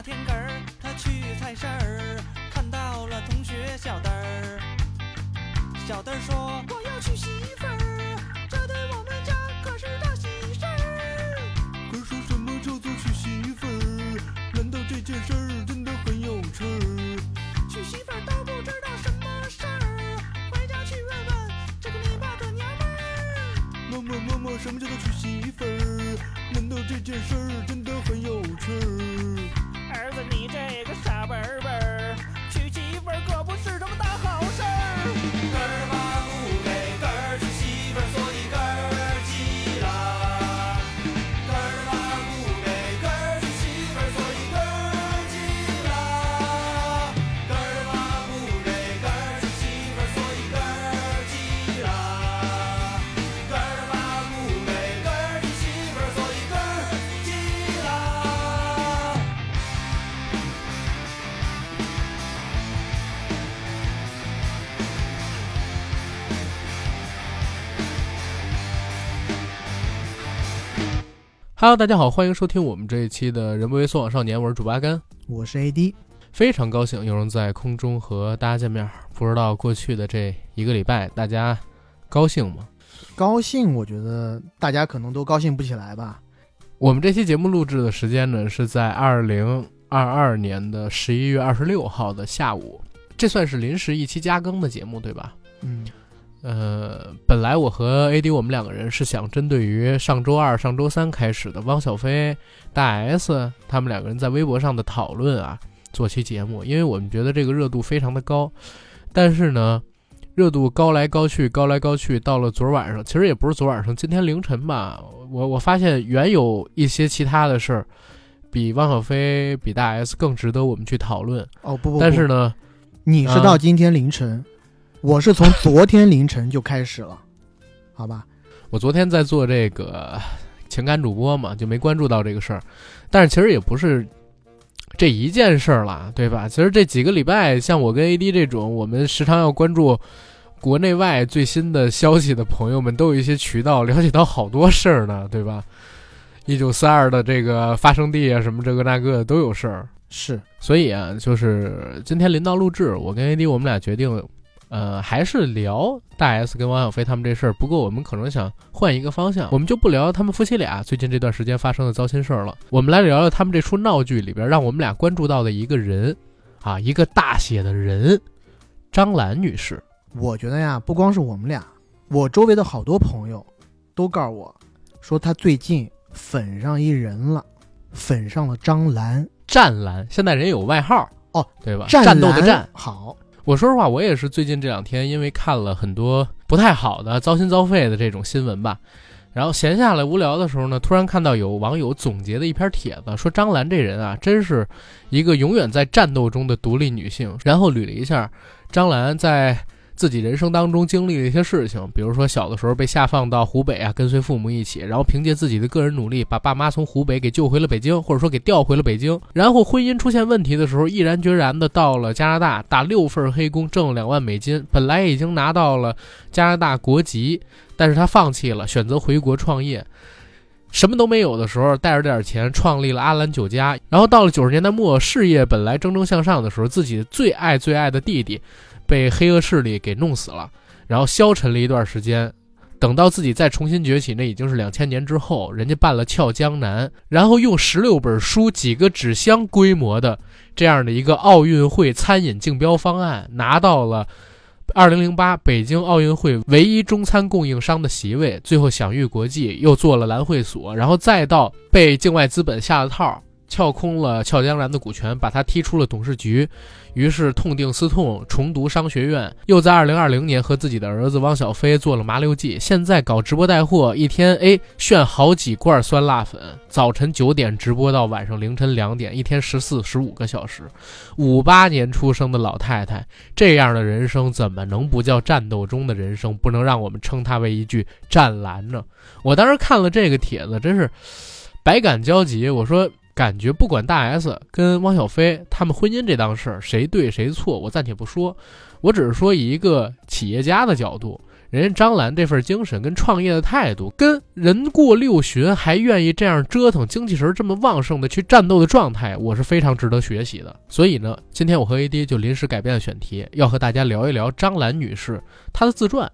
那天个儿，他去菜市儿，看到了同学小灯儿。小灯儿说：“我要娶媳妇儿，这对我们家可是大喜事儿。”可说什么叫做娶媳妇儿？难道这件事儿真的很有趣儿？娶媳妇儿都不知道什么事儿，回家去问问这个你爸的娘们儿。妈妈妈妈，什么叫做娶媳妇儿？难道这件事儿真的很有趣儿？儿子，你这个傻 Hello，大家好，欢迎收听我们这一期的《人不为所往少年》，我是主播阿甘，我是 AD，非常高兴又能在空中和大家见面。不知道过去的这一个礼拜，大家高兴吗？高兴，我觉得大家可能都高兴不起来吧。我们这期节目录制的时间呢，是在二零二二年的十一月二十六号的下午，这算是临时一期加更的节目，对吧？嗯，呃，本来我和 AD 我们两个人是想针对于上周二、上周三开始的汪小菲、大 S 他们两个人在微博上的讨论啊，做期节目，因为我们觉得这个热度非常的高，但是呢，热度高来高去，高来高去，到了昨儿晚上，其实也不是昨晚上，今天凌晨吧，我我发现原有一些其他的事儿，比汪小菲、比大 S 更值得我们去讨论，哦不不不，但是呢，你是到今天凌晨，我是从昨天凌晨就开始了，好吧？我昨天在做这个情感主播嘛，就没关注到这个事儿。但是其实也不是这一件事儿啦，对吧？其实这几个礼拜，像我跟 AD 这种，我们时常要关注国内外最新的消息的朋友们，都有一些渠道了解到好多事儿呢，对吧？一九四二的这个发生地啊，什么这个那个的都有事儿。是，所以啊，就是今天临到录制，我跟 AD 我们俩决定，呃，还是聊大 S 跟王小飞他们这事儿。不过我们可能想换一个方向，我们就不聊他们夫妻俩最近这段时间发生的糟心事儿了。我们来聊聊他们这出闹剧里边让我们俩关注到的一个人，啊，一个大写的人，张兰女士。我觉得呀，不光是我们俩，我周围的好多朋友都告诉我，说他最近粉上一人了，粉上了张兰。战兰，现在人有外号哦，对吧？战战斗的战。好，我说实话，我也是最近这两天，因为看了很多不太好的、糟心糟肺的这种新闻吧，然后闲下来无聊的时候呢，突然看到有网友总结的一篇帖子，说张兰这人啊，真是一个永远在战斗中的独立女性。然后捋了一下张兰在自己人生当中经历的一些事情，比如说小的时候被下放到湖北啊，跟随父母一起，然后凭借自己的个人努力，把爸妈从湖北给救回了北京，或者说给调回了北京。然后婚姻出现问题的时候，毅然决然的到了加拿大，打六份黑工，挣两万美金。本来已经拿到了加拿大国籍，但是他放弃了，选择回国创业。什么都没有的时候，带着点钱创立了阿兰酒家。然后到了九十年代末，事业本来蒸蒸向上的时候，自己最爱最爱的弟弟被黑恶势力给弄死了，然后消沉了一段时间。等到自己再重新崛起，那已经是两千年之后，人家办了《俏江南》，然后用十六本书、几个纸箱规模的这样的一个奥运会餐饮竞标方案，拿到了二零零八北京奥运会唯一中餐供应商的席位，最后享誉国际，又做了蓝会所，然后再到被境外资本下了套。撬空了俏江南的股权，把他踢出了董事局，于是痛定思痛，重读商学院，又在二零二零年和自己的儿子汪小菲做了麻六记，现在搞直播带货，一天哎炫好几罐酸辣粉，早晨九点直播到晚上凌晨两点，一天十四十五个小时。五八年出生的老太太，这样的人生怎么能不叫战斗中的人生？不能让我们称它为一句战蓝呢？我当时看了这个帖子，真是百感交集。我说。感觉不管大 S 跟汪小菲他们婚姻这档事儿谁对谁错，我暂且不说，我只是说以一个企业家的角度，人家张兰这份精神跟创业的态度，跟人过六旬还愿意这样折腾，精气神这么旺盛的去战斗的状态，我是非常值得学习的。所以呢，今天我和 AD 就临时改变了选题，要和大家聊一聊张兰女士她的自传，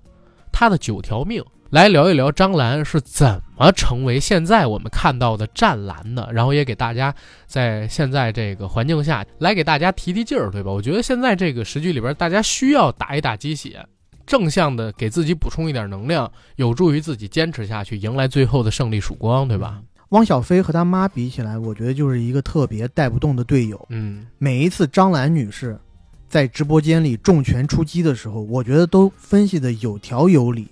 她的九条命，来聊一聊张兰是怎么成为现在我们看到的湛蓝的，然后也给大家在现在这个环境下来给大家提提劲儿，对吧？我觉得现在这个时局里边，大家需要打一打鸡血。正向的给自己补充一点能量，有助于自己坚持下去，迎来最后的胜利曙光，对吧？汪小菲和他妈比起来，我觉得就是一个特别带不动的队友。嗯，每一次张兰女士在直播间里重拳出击的时候，我觉得都分析的有条有理，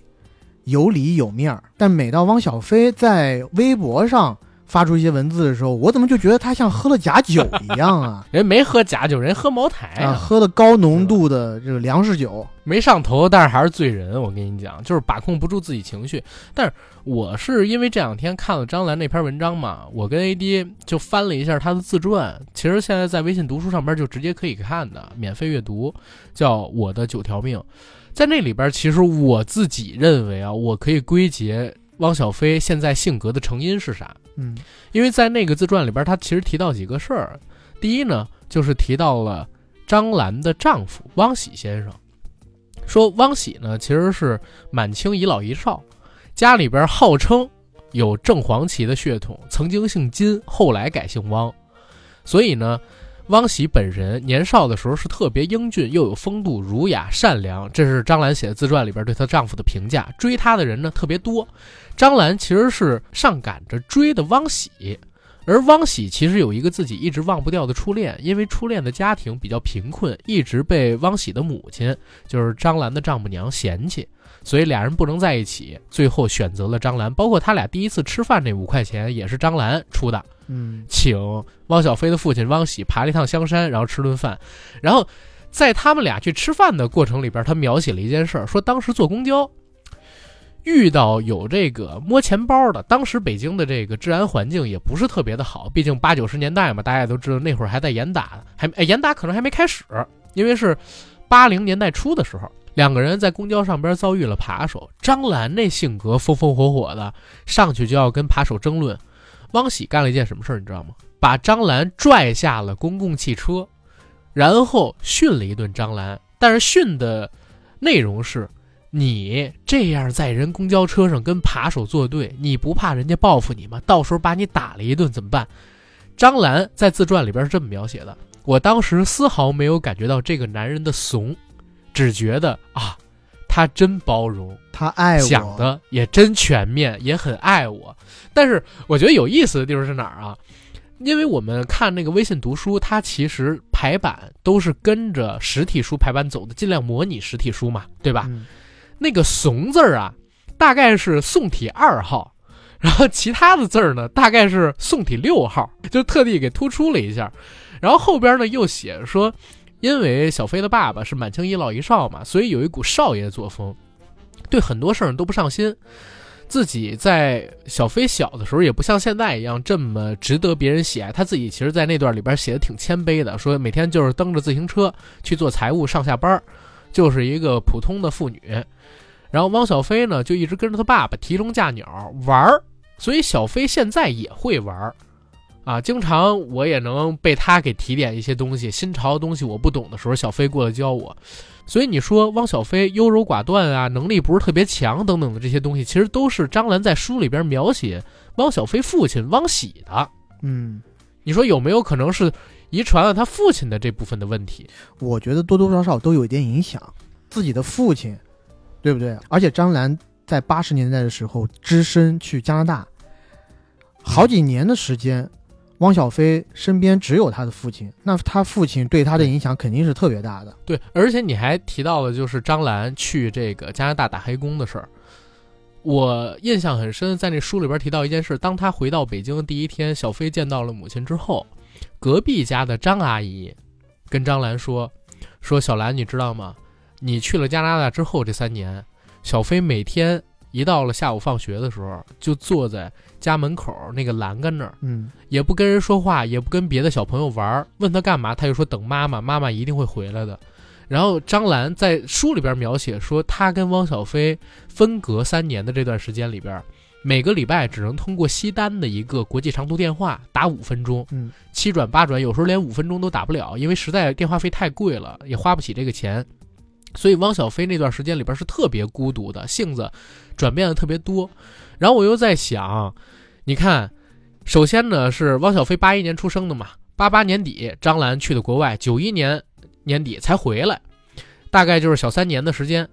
有理有面儿。但每到汪小菲在微博上发出一些文字的时候，我怎么就觉得他像喝了假酒一样啊？人没喝假酒，人喝茅台啊，喝的高浓度的这个粮食酒，没上头，但是还是醉人。我跟你讲，就是把控不住自己情绪。但是我是因为这两天看了张兰那篇文章嘛，我跟 AD 就翻了一下他的自传。其实现在在微信读书上边就直接可以看的，免费阅读，叫《我的九条命》。在那里边，其实我自己认为啊，我可以归结汪小菲现在性格的成因是啥？嗯，因为在那个自传里边，他其实提到几个事儿。第一呢，就是提到了张兰的丈夫汪喜先生，说汪喜呢其实是满清遗老遗少，家里边号称有正黄旗的血统，曾经姓金，后来改姓汪，所以呢。汪喜本人年少的时候是特别英俊，又有风度、儒雅、善良，这是张兰写的自传里边对她丈夫的评价。追她的人呢特别多，张兰其实是上赶着追的汪喜，而汪喜其实有一个自己一直忘不掉的初恋，因为初恋的家庭比较贫困，一直被汪喜的母亲，就是张兰的丈母娘嫌弃，所以俩人不能在一起，最后选择了张兰。包括他俩第一次吃饭那五块钱也是张兰出的。嗯，请汪小菲的父亲汪喜爬了一趟香山，然后吃顿饭。然后在他们俩去吃饭的过程里边，他描写了一件事，说当时坐公交遇到有这个摸钱包的。当时北京的这个治安环境也不是特别的好，毕竟八九十年代嘛，大家也都知道那会儿还在严打，还严打可能还没开始，因为是八零年代初的时候，两个人在公交上边遭遇了扒手。张兰那性格风风火火的，上去就要跟扒手争论。汪喜干了一件什么事儿，你知道吗？把张兰拽下了公共汽车，然后训了一顿张兰。但是训的内容是：你这样在人公交车上跟扒手作对，你不怕人家报复你吗？到时候把你打了一顿怎么办？张兰在自传里边是这么描写的：我当时丝毫没有感觉到这个男人的怂，只觉得啊，他真包容。他爱我，想的也真全面，也很爱我。但是我觉得有意思的地方是哪儿啊？因为我们看那个微信读书，它其实排版都是跟着实体书排版走的，尽量模拟实体书嘛，对吧？嗯那个“怂”字儿啊，大概是宋体二号，然后其他的字儿呢，大概是宋体六号，就特地给突出了一下。然后后边呢又写说，因为小飞的爸爸是满清一老一少嘛，所以有一股少爷作风。对很多事儿都不上心，自己在小飞小的时候也不像现在一样这么值得别人喜爱。他自己其实，在那段里边写的挺谦卑的，说每天就是蹬着自行车去做财务，上下班，就是一个普通的妇女。然后汪小菲呢，就一直跟着他爸爸提笼架鸟玩儿，所以小飞现在也会玩儿，啊，经常我也能被他给提点一些东西，新潮的东西我不懂的时候，小飞过来教我。所以你说汪小菲优柔寡断啊，能力不是特别强等等的这些东西，其实都是张兰在书里边描写汪小菲父亲汪喜的。嗯，你说有没有可能是遗传了他父亲的这部分的问题？我觉得多多少少都有一点影响。自己的父亲，对不对？而且张兰在八十年代的时候只身去加拿大，好几年的时间，汪小菲身边只有他的父亲，那他父亲对他的影响肯定是特别大的。对，而且你还提到了就是张兰去这个加拿大打黑工的事儿，我印象很深，在那书里边提到一件事：当他回到北京第一天，小飞见到了母亲之后，隔壁家的张阿姨跟张兰说：“说小兰，你知道吗？你去了加拿大之后这三年，小飞每天一到了下午放学的时候，就坐在家门口那个栏杆那儿。”嗯，也不跟人说话，也不跟别的小朋友玩，问他干嘛，他就说等妈妈，妈妈一定会回来的。然后张兰在书里边描写说，他跟汪小菲分隔三年的这段时间里边，每个礼拜只能通过西单的一个国际长途电话打五分钟，嗯，七转八转，有时候连五分钟都打不了，因为实在电话费太贵了，也花不起这个钱。所以汪小菲那段时间里边是特别孤独的，性子转变的特别多。然后我又在想，你看，首先呢是汪小菲八一年出生的嘛，八八年底张兰去的国外，九一年年底才回来，大概就是小三年的时间。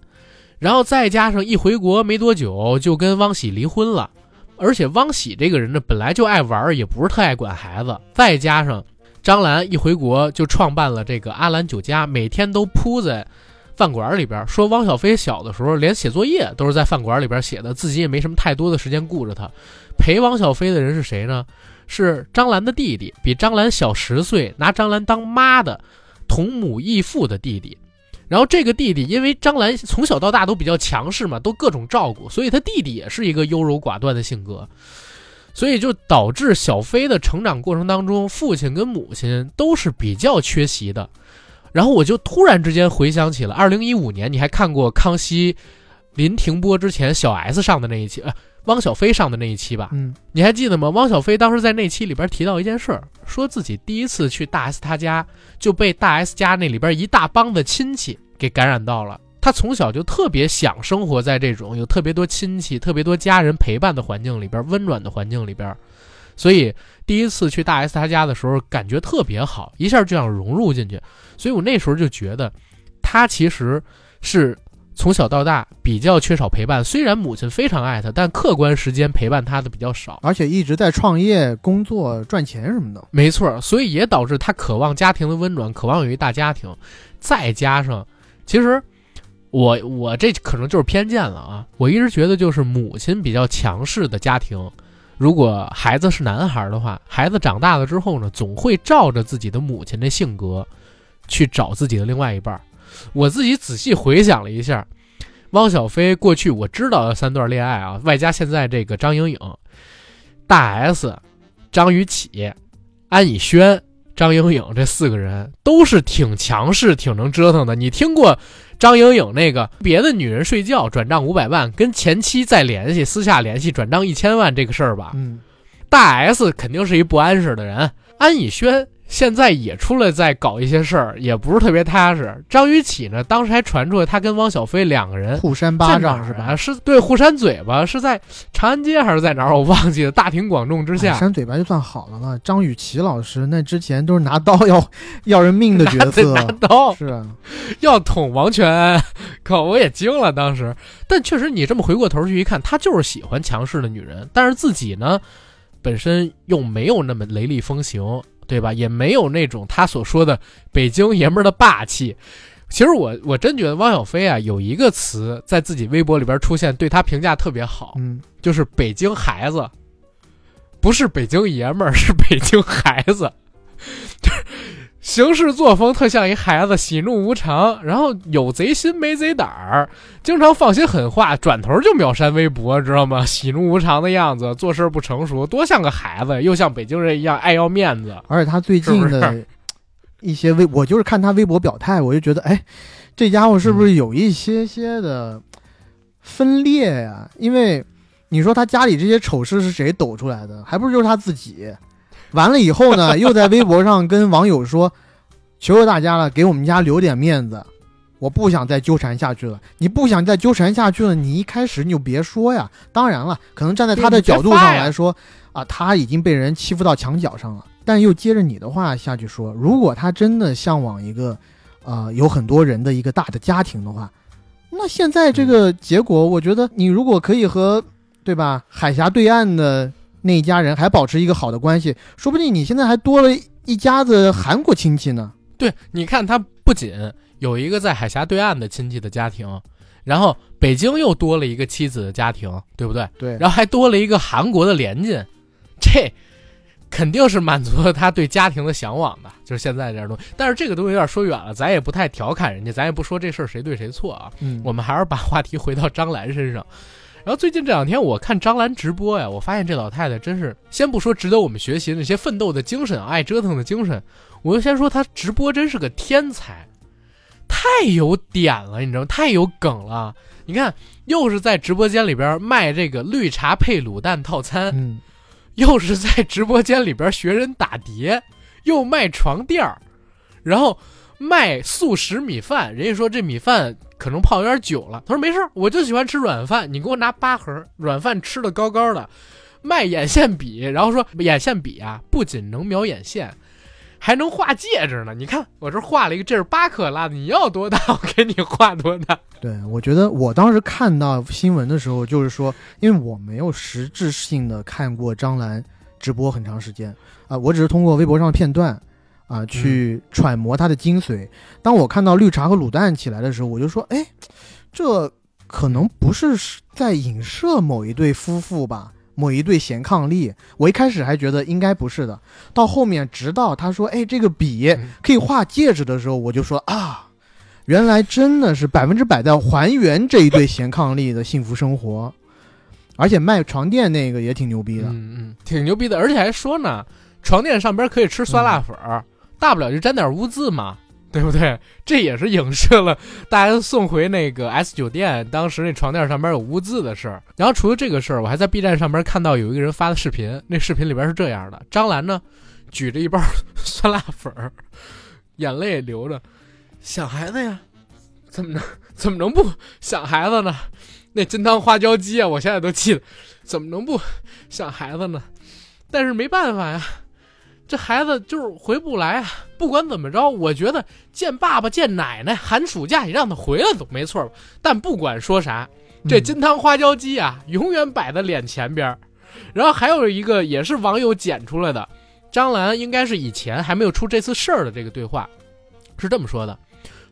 然后再加上一回国没多久就跟汪喜离婚了，而且汪喜这个人呢本来就爱玩，也不是特爱管孩子，再加上张兰一回国就创办了这个阿兰酒家，每天都扑在。饭馆里边说，汪小菲小的时候连写作业都是在饭馆里边写的，自己也没什么太多的时间顾着他。陪汪小菲的人是谁呢？是张兰的弟弟，比张兰小十岁，拿张兰当妈的同母异父的弟弟。然后这个弟弟因为张兰从小到大都比较强势嘛，都各种照顾，所以他弟弟也是一个优柔寡断的性格，所以就导致小飞的成长过程当中，父亲跟母亲都是比较缺席的。然后我就突然之间回想起了二零一五年，你还看过康熙临停播之前小 S 上的那一期，呃，汪小菲上的那一期吧？嗯，你还记得吗？汪小菲当时在那期里边提到一件事儿，说自己第一次去大 S 他家就被大 S 家那里边一大帮的亲戚给感染到了。他从小就特别想生活在这种有特别多亲戚、特别多家人陪伴的环境里边，温暖的环境里边。所以第一次去大 S 他家的时候，感觉特别好，一下就想融入进去。所以我那时候就觉得，他其实是从小到大比较缺少陪伴。虽然母亲非常爱他，但客观时间陪伴他的比较少，而且一直在创业、工作、赚钱什么的。没错，所以也导致他渴望家庭的温暖，渴望有一大家庭。再加上，其实我我这可能就是偏见了啊，我一直觉得就是母亲比较强势的家庭。如果孩子是男孩的话，孩子长大了之后呢，总会照着自己的母亲的性格去找自己的另外一半。我自己仔细回想了一下，汪小菲过去我知道的三段恋爱啊，外加现在这个张颖颖、大 S、张雨绮、安以轩、张颖颖这四个人都是挺强势、挺能折腾的。你听过？张颖颖那个别的女人睡觉转账五百万，跟前妻再联系，私下联系转账一千万这个事儿吧。嗯，大 S 肯定是一不安实的人，安以轩现在也出来在搞一些事儿，也不是特别踏实。张雨绮呢，当时还传出来她跟汪小菲两个人互扇巴掌是吧？是对互扇嘴巴，是在长安街还是在哪儿？我忘记了。大庭广众之下扇嘴巴就算好了嘛？张雨绮老师那之前都是拿刀要 要人命的角色，拿刀是啊，要捅王全安，可我也惊了当时。但确实，你这么回过头去一看，他就是喜欢强势的女人，但是自己呢，本身又没有那么雷厉风行，对吧？也没有那种他所说的北京爷们儿的霸气。其实我我真觉得汪小菲啊，有一个词在自己微博里边出现，对他评价特别好，嗯，就是“北京孩子”，不是北京爷们儿，是北京孩子，就 是行事作风特像一孩子，喜怒无常，然后有贼心没贼胆儿，经常放些狠话，转头就秒删微博，知道吗？喜怒无常的样子，做事不成熟，多像个孩子，又像北京人一样爱要面子。而且他最近的一些微，我就是看他微博表态，我就觉得，哎，这家伙是不是有一些些的分裂呀？因为你说他家里这些丑事是谁抖出来的？还不是就是他自己？完了以后呢，又在微博上跟网友说：“求求大家了，给我们家留点面子，我不想再纠缠下去了。你不想再纠缠下去了，你一开始你就别说呀。当然了，可能站在他的角度上来说，啊，他已经被人欺负到墙角上了。但又接着你的话下去说，如果他真的向往一个，呃，有很多人的一个大的家庭的话，那现在这个结果，我觉得你如果可以和，对吧，海峡对岸的。那一家人还保持一个好的关系，说不定你现在还多了一家子韩国亲戚呢。对，你看他不仅有一个在海峡对岸的亲戚的家庭，然后北京又多了一个妻子的家庭，对不对？对，然后还多了一个韩国的连襟，这肯定是满足了他对家庭的向往的，就是现在这样东西。但是这个东西有点说远了，咱也不太调侃人家，咱也不说这事儿谁对谁错啊。嗯，我们还是把话题回到张兰身上。然后最近这两天我看张兰直播呀，我发现这老太太真是，先不说值得我们学习那些奋斗的精神、爱折腾的精神，我就先说她直播真是个天才。太有点了，你知道吗？太有梗了。你看，又是在直播间里边卖这个绿茶配卤蛋套餐，嗯，又是在直播间里边学人打碟，又卖床垫儿，然后卖速食米饭。人家说这米饭可能泡有点久了，他说没事，我就喜欢吃软饭，你给我拿八盒软饭，吃的高高的。卖眼线笔，然后说眼线笔啊，不仅能描眼线，还能画戒指呢。你看我这画了一个，这是八克拉的，你要多大我给你画多大。对，我觉得我当时看到新闻的时候，就是说，因为我没有实质性的看过张兰直播很长时间啊、我只是通过微博上的片段啊、去揣摩它的精髓。当我看到绿茶和卤蛋起来的时候，我就说，哎，这可能不是在影射某一对夫妇吧？某一对贤伉俪，我一开始还觉得应该不是的，到后面直到他说：“哎，这个笔嗯可以画戒指”的时候，我就说啊，原来真的是百分之百在还原这一对贤伉俪的幸福生活，而且卖床垫那个也挺牛逼的。嗯嗯，挺牛逼的，而且还说呢，床垫上边可以吃酸辣粉儿，大不了就沾点污渍嘛，对不对？这也是影射了大 S 送回那个 S 酒店当时那床垫上边有污渍的事儿。然后除了这个事儿，我还在 B 站上边看到有一个人发的视频，那视频里边是这样的：张兰呢举着一包酸辣粉儿，眼泪流着，想孩子呀，怎么能怎么能不想孩子呢？那金汤花椒鸡啊，我现在都记得，怎么能不想孩子呢？但是没办法呀，这孩子就是回不来啊。不管怎么着，我觉得见爸爸见奶奶，寒暑假你让他回来总没错吧。但不管说啥，这嗯金汤花椒鸡啊，永远摆在脸前边儿。然后还有一个也是网友剪出来的，张兰应该是以前还没有出这次事儿的这个对话，是这么说的：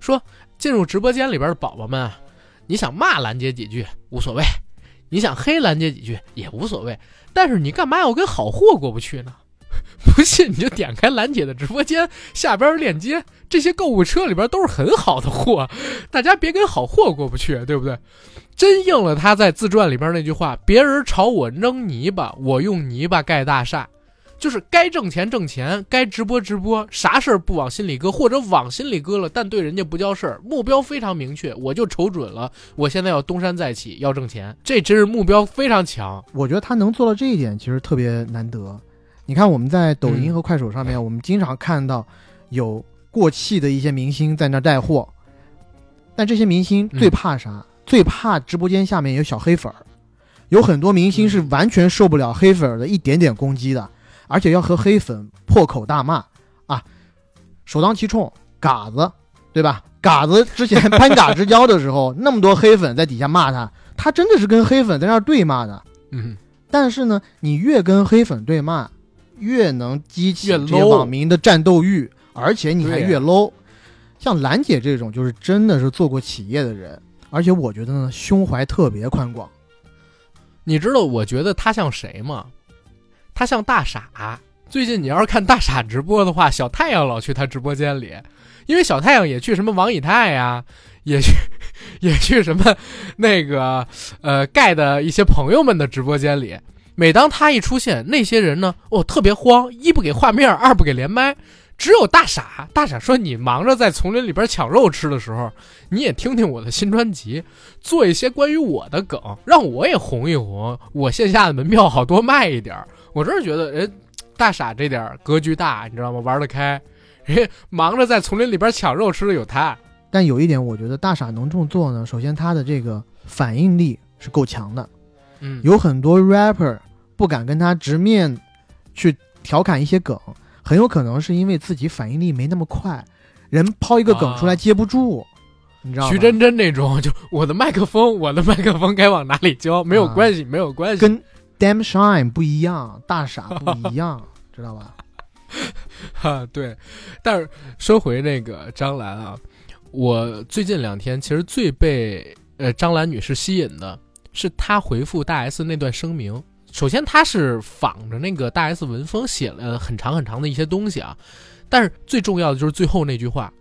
说进入直播间里边的宝宝们啊，你想骂兰姐几句无所谓，你想黑兰姐几句也无所谓，但是你干嘛要跟好货过不去呢？不信你就点开兰姐的直播间下边链接，这些购物车里边都是很好的货，大家别跟好货过不去，对不对？真应了他在自传里边那句话：“别人朝我扔泥巴，我用泥巴盖大厦。”就是该挣钱挣钱，该直播直播，啥事儿不往心里搁，或者往心里搁了，但对人家不叫事儿，目标非常明确，我就瞅准了，我现在要东山再起，要挣钱，这真是目标非常强。我觉得他能做到这一点，其实特别难得。你看我们在抖音嗯和快手上面，我们经常看到有过气的一些明星在那带货，但这些明星最怕啥？最怕直播间下面有小黑粉儿。有很多明星是完全受不了黑粉儿的一点点攻击的，而且要和黑粉破口大骂啊！首当其冲，嘎子，对吧？嘎子之前 攀嘎之交的时候，那么多黑粉在底下骂他，他真的是跟黑粉在那儿对骂的。嗯，但是呢，你越跟黑粉对骂，越能激起这些网民的战斗欲，而且你还越 low。像兰姐这种，就是真的是做过企业的人，而且我觉得呢，胸怀特别宽广。你知道我觉得他像谁吗？他像大傻。最近你要是看大傻直播的话，小太阳老去他直播间里，因为小太阳也去什么王以太呀，也去 也去什么那个呃盖的一些朋友们的直播间里。每当他一出现，那些人呢，哦特别慌，一不给画面，二不给连麦。只有大傻，大傻说：“你忙着在丛林里边抢肉吃的时候，你也听听我的新专辑，做一些关于我的梗，让我也红一红，我线下的门票好多卖一点儿。我真是觉得人大傻这点儿格局大，你知道吗？玩得开，人家忙着在丛林里边抢肉吃的有他。但有一点，我觉得大傻能这么做呢，首先他的这个反应力是够强的。嗯，有很多 rapper 不敢跟他直面去调侃一些梗，很有可能是因为自己反应力没那么快，人抛一个梗出来啊接不住，你知道吗？徐真真那种，就我的麦克风，我的麦克风该往哪里交，没有啊关系，没有关系。跟 Damn Shine 不一样，大傻不一样，知道吧？哈，对，但是说回那个张兰啊，我最近两天其实最被呃张兰女士吸引的是她回复大 S 那段声明。首先，他是仿着那个大 S 文风写了很长很长的一些东西啊，但是最重要的就是最后那句话：“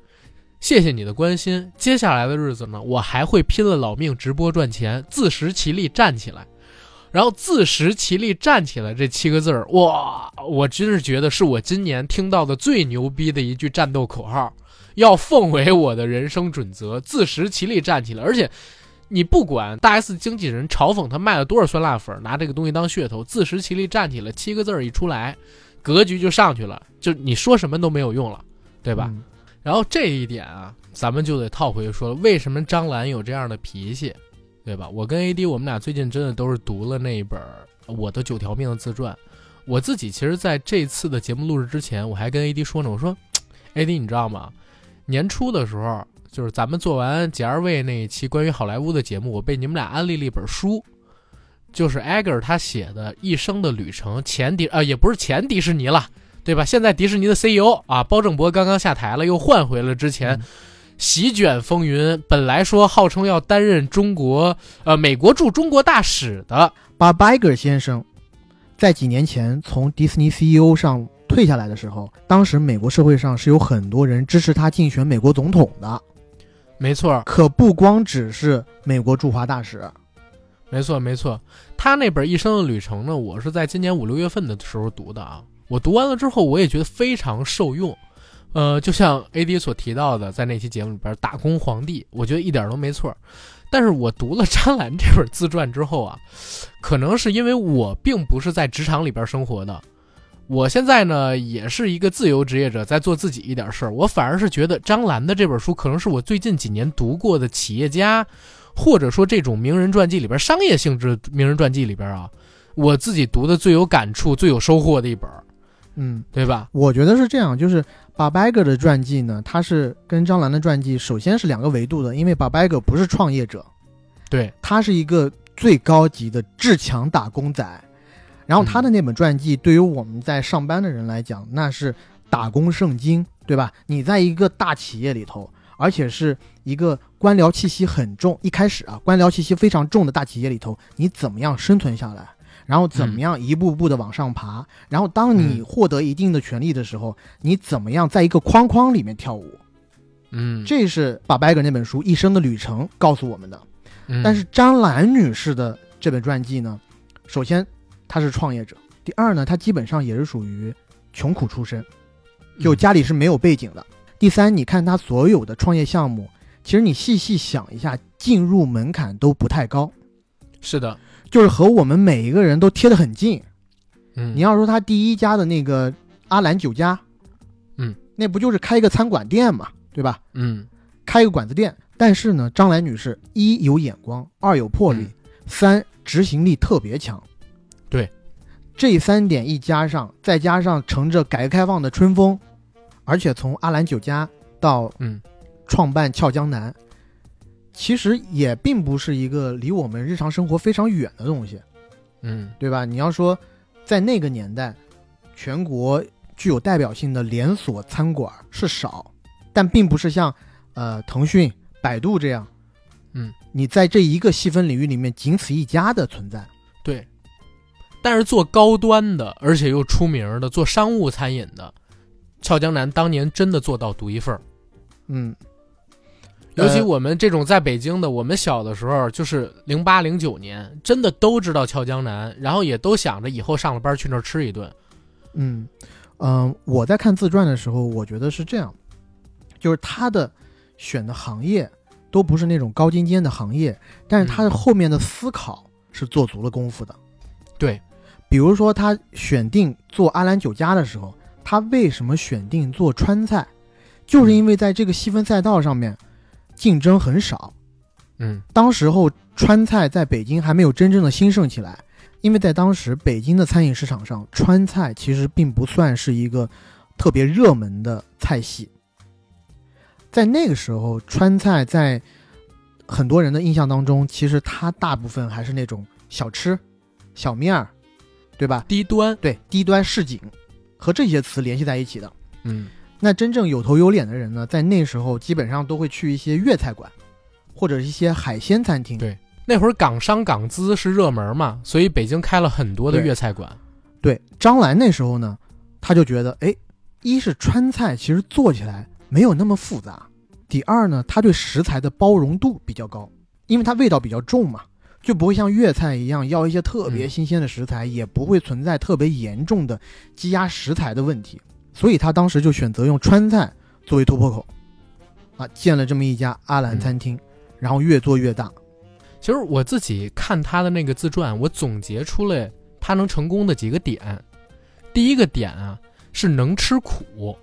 谢谢你的关心，接下来的日子呢，我还会拼了老命直播赚钱，自食其力站起来。”然后自食其力站起来这七个字儿，哇，我真是觉得是我今年听到的最牛逼的一句战斗口号，要奉为我的人生准则，自食其力站起来。而且，你不管大 S 经纪人嘲讽他卖了多少酸辣粉，拿这个东西当噱头，自食其力站起来，七个字儿一出来，格局就上去了，就你说什么都没有用了，对吧？嗯然后这一点啊，咱们就得套回去说，为什么张兰有这样的脾气，对吧？我跟 AD 我们俩最近真的都是读了那一本《我的九条命》的自传。我自己其实在这次的节目录制之前，我还跟 AD 说呢，我说，AD 你知道吗？年初的时候，就是咱们做完杰二位那一期关于好莱坞的节目，我被你们俩安利了一本书，就是艾格尔他写的《一生的旅程》，前迪啊、也不是前迪士尼了。对吧？现在迪士尼的 CEO 啊，包正博刚刚下台了，又换回了之前嗯席卷风云，本来说号称要担任中国呃美国驻中国大使的，巴巴格先生在几年前从迪士尼 CEO 上退下来的时候，当时美国社会上是有很多人支持他竞选美国总统的，没错，可不光只是美国驻华大使。没错，没错。他那本《一生的旅程》呢，我是在今年五六月份的时候读的啊。我读完了之后，我也觉得非常受用。呃，就像 AD 所提到的，在那期节目里边，打工皇帝，我觉得一点都没错。但是我读了张兰这本自传之后啊，可能是因为我并不是在职场里边生活的，我现在呢也是一个自由职业者，在做自己一点事儿。我反而是觉得张兰的这本书可能是我最近几年读过的企业家，或者说这种名人传记里边商业性质名人传记里边啊，我自己读的最有感触、最有收获的一本，嗯，对吧？我觉得是这样，就是巴白格的传记呢，它是跟张兰的传记首先是两个维度的，因为巴白格不是创业者，对，他是一个最高级的至强打工仔。然后他的那本传记，对于我们在上班的人来讲，那是打工圣经，对吧？你在一个大企业里头，而且是一个官僚气息很重，一开始啊，官僚气息非常重的大企业里头，你怎么样生存下来？然后怎么样一步步的往上爬？然后当你嗯获得一定的权利的时候，你怎么样在一个框框里面跳舞？嗯，这是巴白格那本书《一生的旅程》告诉我们的。嗯但是张兰女士的这本传记呢，首先她是创业者，第二呢，他基本上也是属于穷苦出身，就家里是没有背景的。第三，你看他所有的创业项目，其实你细细想一下，进入门槛都不太高，是的，就是和我们每一个人都贴得很近。嗯，你要说他第一家的那个阿兰酒家，嗯，那不就是开一个餐馆店嘛，对吧？嗯开一个馆子店。但是呢，张兰女士一有眼光，二有魄力，嗯三执行力特别强。对，这三点一加上，再加上乘着改革开放的春风，而且从阿兰酒家到嗯创办俏江南，其实也并不是一个离我们日常生活非常远的东西，嗯对吧？你要说在那个年代，全国具有代表性的连锁餐馆是少，但并不是像呃腾讯、百度这样，嗯，你在这一个细分领域里面仅此一家的存在。对。但是做高端的，而且又出名的，做商务餐饮的，俏江南当年真的做到独一份儿。嗯，尤其呃我们这种在北京的，我们小的时候就是零八零九年，真的都知道俏江南，然后也都想着以后上了班去那儿吃一顿。嗯嗯、我在看自传的时候，我觉得是这样，就是他的选的行业都不是那种高精尖的行业，但是他的后面的思考是做足了功夫的。对，比如说他选定做阿兰酒家的时候，他为什么选定做川菜？就是因为在这个细分赛道上面竞争很少，嗯当时候川菜在北京还没有真正的兴盛起来，因为在当时北京的餐饮市场上，川菜其实并不算是一个特别热门的菜系。在那个时候，川菜在很多人的印象当中，其实它大部分还是那种小吃、小面儿，对吧？低端，对，低端市井和这些词联系在一起的。嗯那真正有头有脸的人呢，在那时候基本上都会去一些粤菜馆，或者是一些海鲜餐厅。对那会儿港商港资是热门嘛，所以北京开了很多的粤菜馆。对，张兰那时候呢，他就觉得，哎，一是川菜其实做起来没有那么复杂，第二呢，他对食材的包容度比较高，因为它味道比较重嘛，就不会像粤菜一样要一些特别嗯新鲜的食材，也不会存在特别严重的积压食材的问题。所以他当时就选择用川菜作为突破口，啊，建了这么一家阿兰餐厅，然后越做越大。其实我自己看他的那个自传，我总结出了他能成功的几个点。第一个点啊是能吃苦，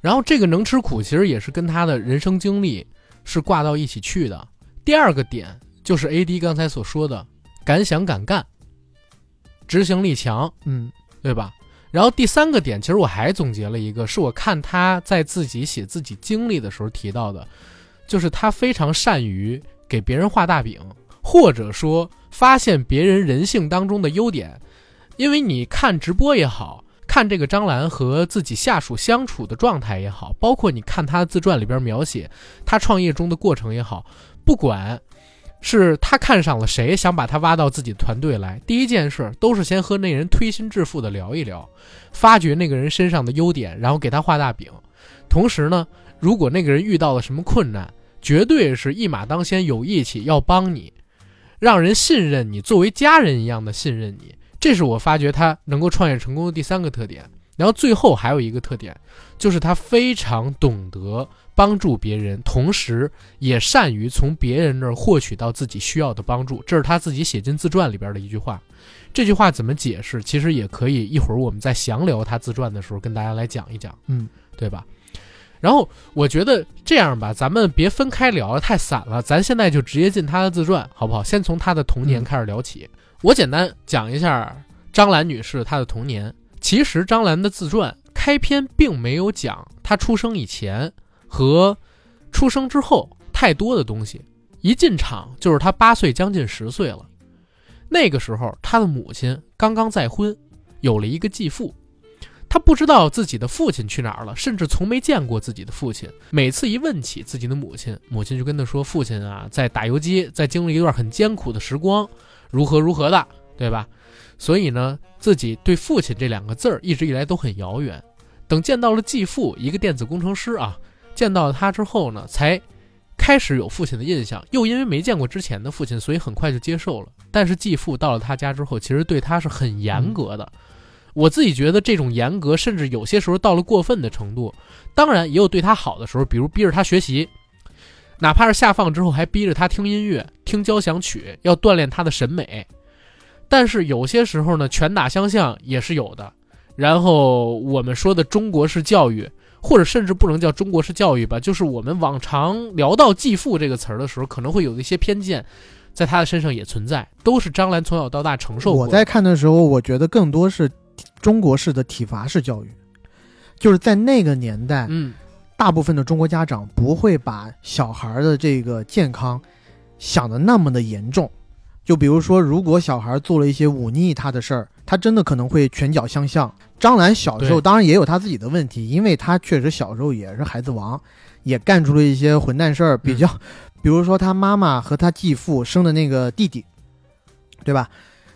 然后这个能吃苦其实也是跟他的人生经历是挂到一起去的。第二个点就是 A D 刚才所说的敢想敢干，执行力强，嗯对吧？然后第三个点，其实我还总结了一个，是我看他在自己写自己经历的时候提到的，就是他非常善于给别人画大饼，或者说发现别人人性当中的优点。因为你看直播也好看这个张兰和自己下属相处的状态也好，包括你看他自传里边描写他创业中的过程也好，不管是他看上了谁，想把他挖到自己团队来，第一件事都是先和那人推心置腹的聊一聊，发掘那个人身上的优点，然后给他画大饼。同时呢，如果那个人遇到了什么困难，绝对是一马当先，有义气，要帮你，让人信任你，作为家人一样的信任你。这是我发觉他能够创业成功的第三个特点。然后最后还有一个特点，就是他非常懂得帮助别人，同时也善于从别人那儿获取到自己需要的帮助。这是他自己写进自传里边的一句话。这句话怎么解释？其实也可以一会儿我们在详聊他自传的时候跟大家来讲一讲，嗯，对吧？然后我觉得这样吧，咱们别分开聊，太散了。咱现在就直接进他的自传，好不好？先从他的童年嗯开始聊起。我简单讲一下张兰女士她的童年。其实张兰的自传开篇并没有讲她出生以前和出生之后太多的东西，一进场就是她八岁将近十岁了。那个时候，她的母亲刚刚再婚，有了一个继父。她不知道自己的父亲去哪儿了，甚至从没见过自己的父亲。每次一问起自己的母亲，母亲就跟她说：“父亲啊，在打游击，在经历一段很艰苦的时光，如何如何的，对吧？”所以呢，自己对父亲这两个字儿一直以来都很遥远。等见到了继父，一个电子工程师啊，见到了他之后呢，才开始有父亲的印象。又因为没见过之前的父亲，所以很快就接受了。但是继父到了他家之后，其实对他是很严格的。我自己觉得这种严格，甚至有些时候到了过分的程度。当然，也有对他好的时候，比如逼着他学习，哪怕是下放之后还逼着他听音乐、听交响曲，要锻炼他的审美。但是有些时候呢，拳打相向也是有的。然后我们说的中国式教育，或者甚至不能叫中国式教育吧，就是我们往常聊到继父这个词儿的时候，可能会有一些偏见，在他的身上也存在，都是张兰从小到大承受。我在看的时候，我觉得更多是中国式的体罚式教育，就是在那个年代，嗯，大部分的中国家长不会把小孩的这个健康想的那么的严重。就比如说，如果小孩做了一些忤逆他的事儿，他真的可能会拳脚相向。张兰小时候当然也有他自己的问题，因为他确实小时候也是孩子王，也干出了一些混蛋事儿。比较，比如说他妈妈和他继父生的那个弟弟，对吧？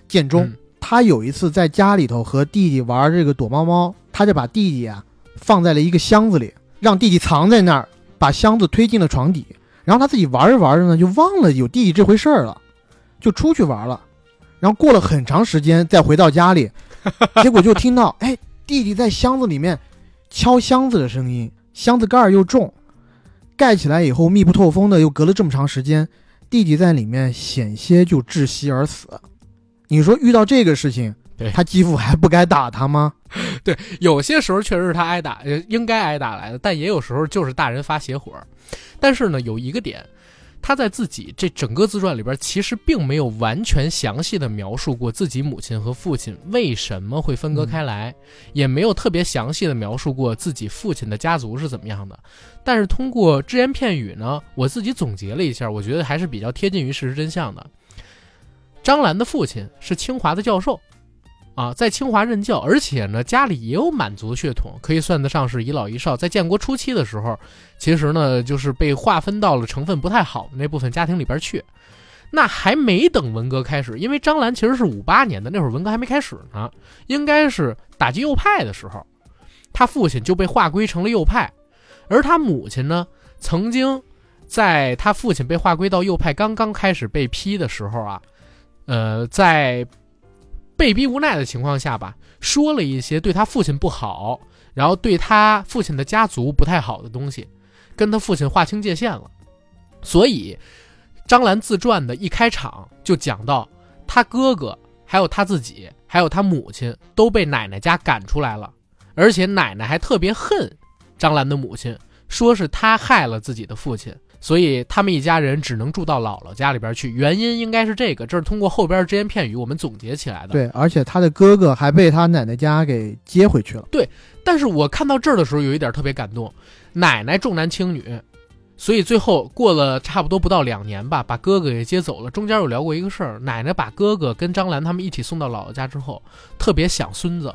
建中，嗯他有一次在家里头和弟弟玩这个躲猫猫，他就把弟弟啊放在了一个箱子里，让弟弟藏在那儿，把箱子推进了床底，然后他自己玩着玩着呢，就忘了有弟弟这回事儿了，就出去玩了，然后过了很长时间再回到家里，结果就听到哎弟弟在箱子里面敲箱子的声音，箱子盖儿又重，盖起来以后密不透风的，又隔了这么长时间，弟弟在里面险些就窒息而死。你说遇到这个事情，他继父还不该打他吗？对有些时候确实是他挨打，呃，应该挨打来的，但也有时候就是大人发邪火。但是呢，有一个点，他在自己这整个自传里边，其实并没有完全详细的描述过自己母亲和父亲为什么会分割开来，也没有特别详细的描述过自己父亲的家族是怎么样的。但是通过只言片语呢，我自己总结了一下，我觉得还是比较贴近于事实真相的。张兰的父亲是清华的教授。啊，在清华任教，而且呢，家里也有满族血统，可以算得上是遗老遗少。在建国初期的时候，其实呢，就是被划分到了成分不太好的那部分家庭里边去。那还没等文革开始，因为张兰其实是五八年的，那会儿文革还没开始呢，应该是打击右派的时候，他父亲就被划归成了右派，而他母亲呢，曾经在他父亲被划归到右派刚刚开始被批的时候啊，呃，在被逼无奈的情况下吧，说了一些对他父亲不好，然后对他父亲的家族不太好的东西，跟他父亲划清界限了。所以，张兰自传的一开场就讲到，他哥哥、还有他自己、还有他母亲都被奶奶家赶出来了，而且奶奶还特别恨张兰的母亲，说是他害了自己的父亲。所以他们一家人只能住到姥姥家里边去，原因应该是这个，这是通过后边的只言片语我们总结起来的。对，而且他的哥哥还被他奶奶家给接回去了。对但是我看到这儿的时候，有一点特别感动，奶奶重男轻女，所以最后过了差不多不到两年吧，把哥哥给接走了。中间有聊过一个事儿，奶奶把哥哥跟张兰他们一起送到姥姥家之后，特别想孙子，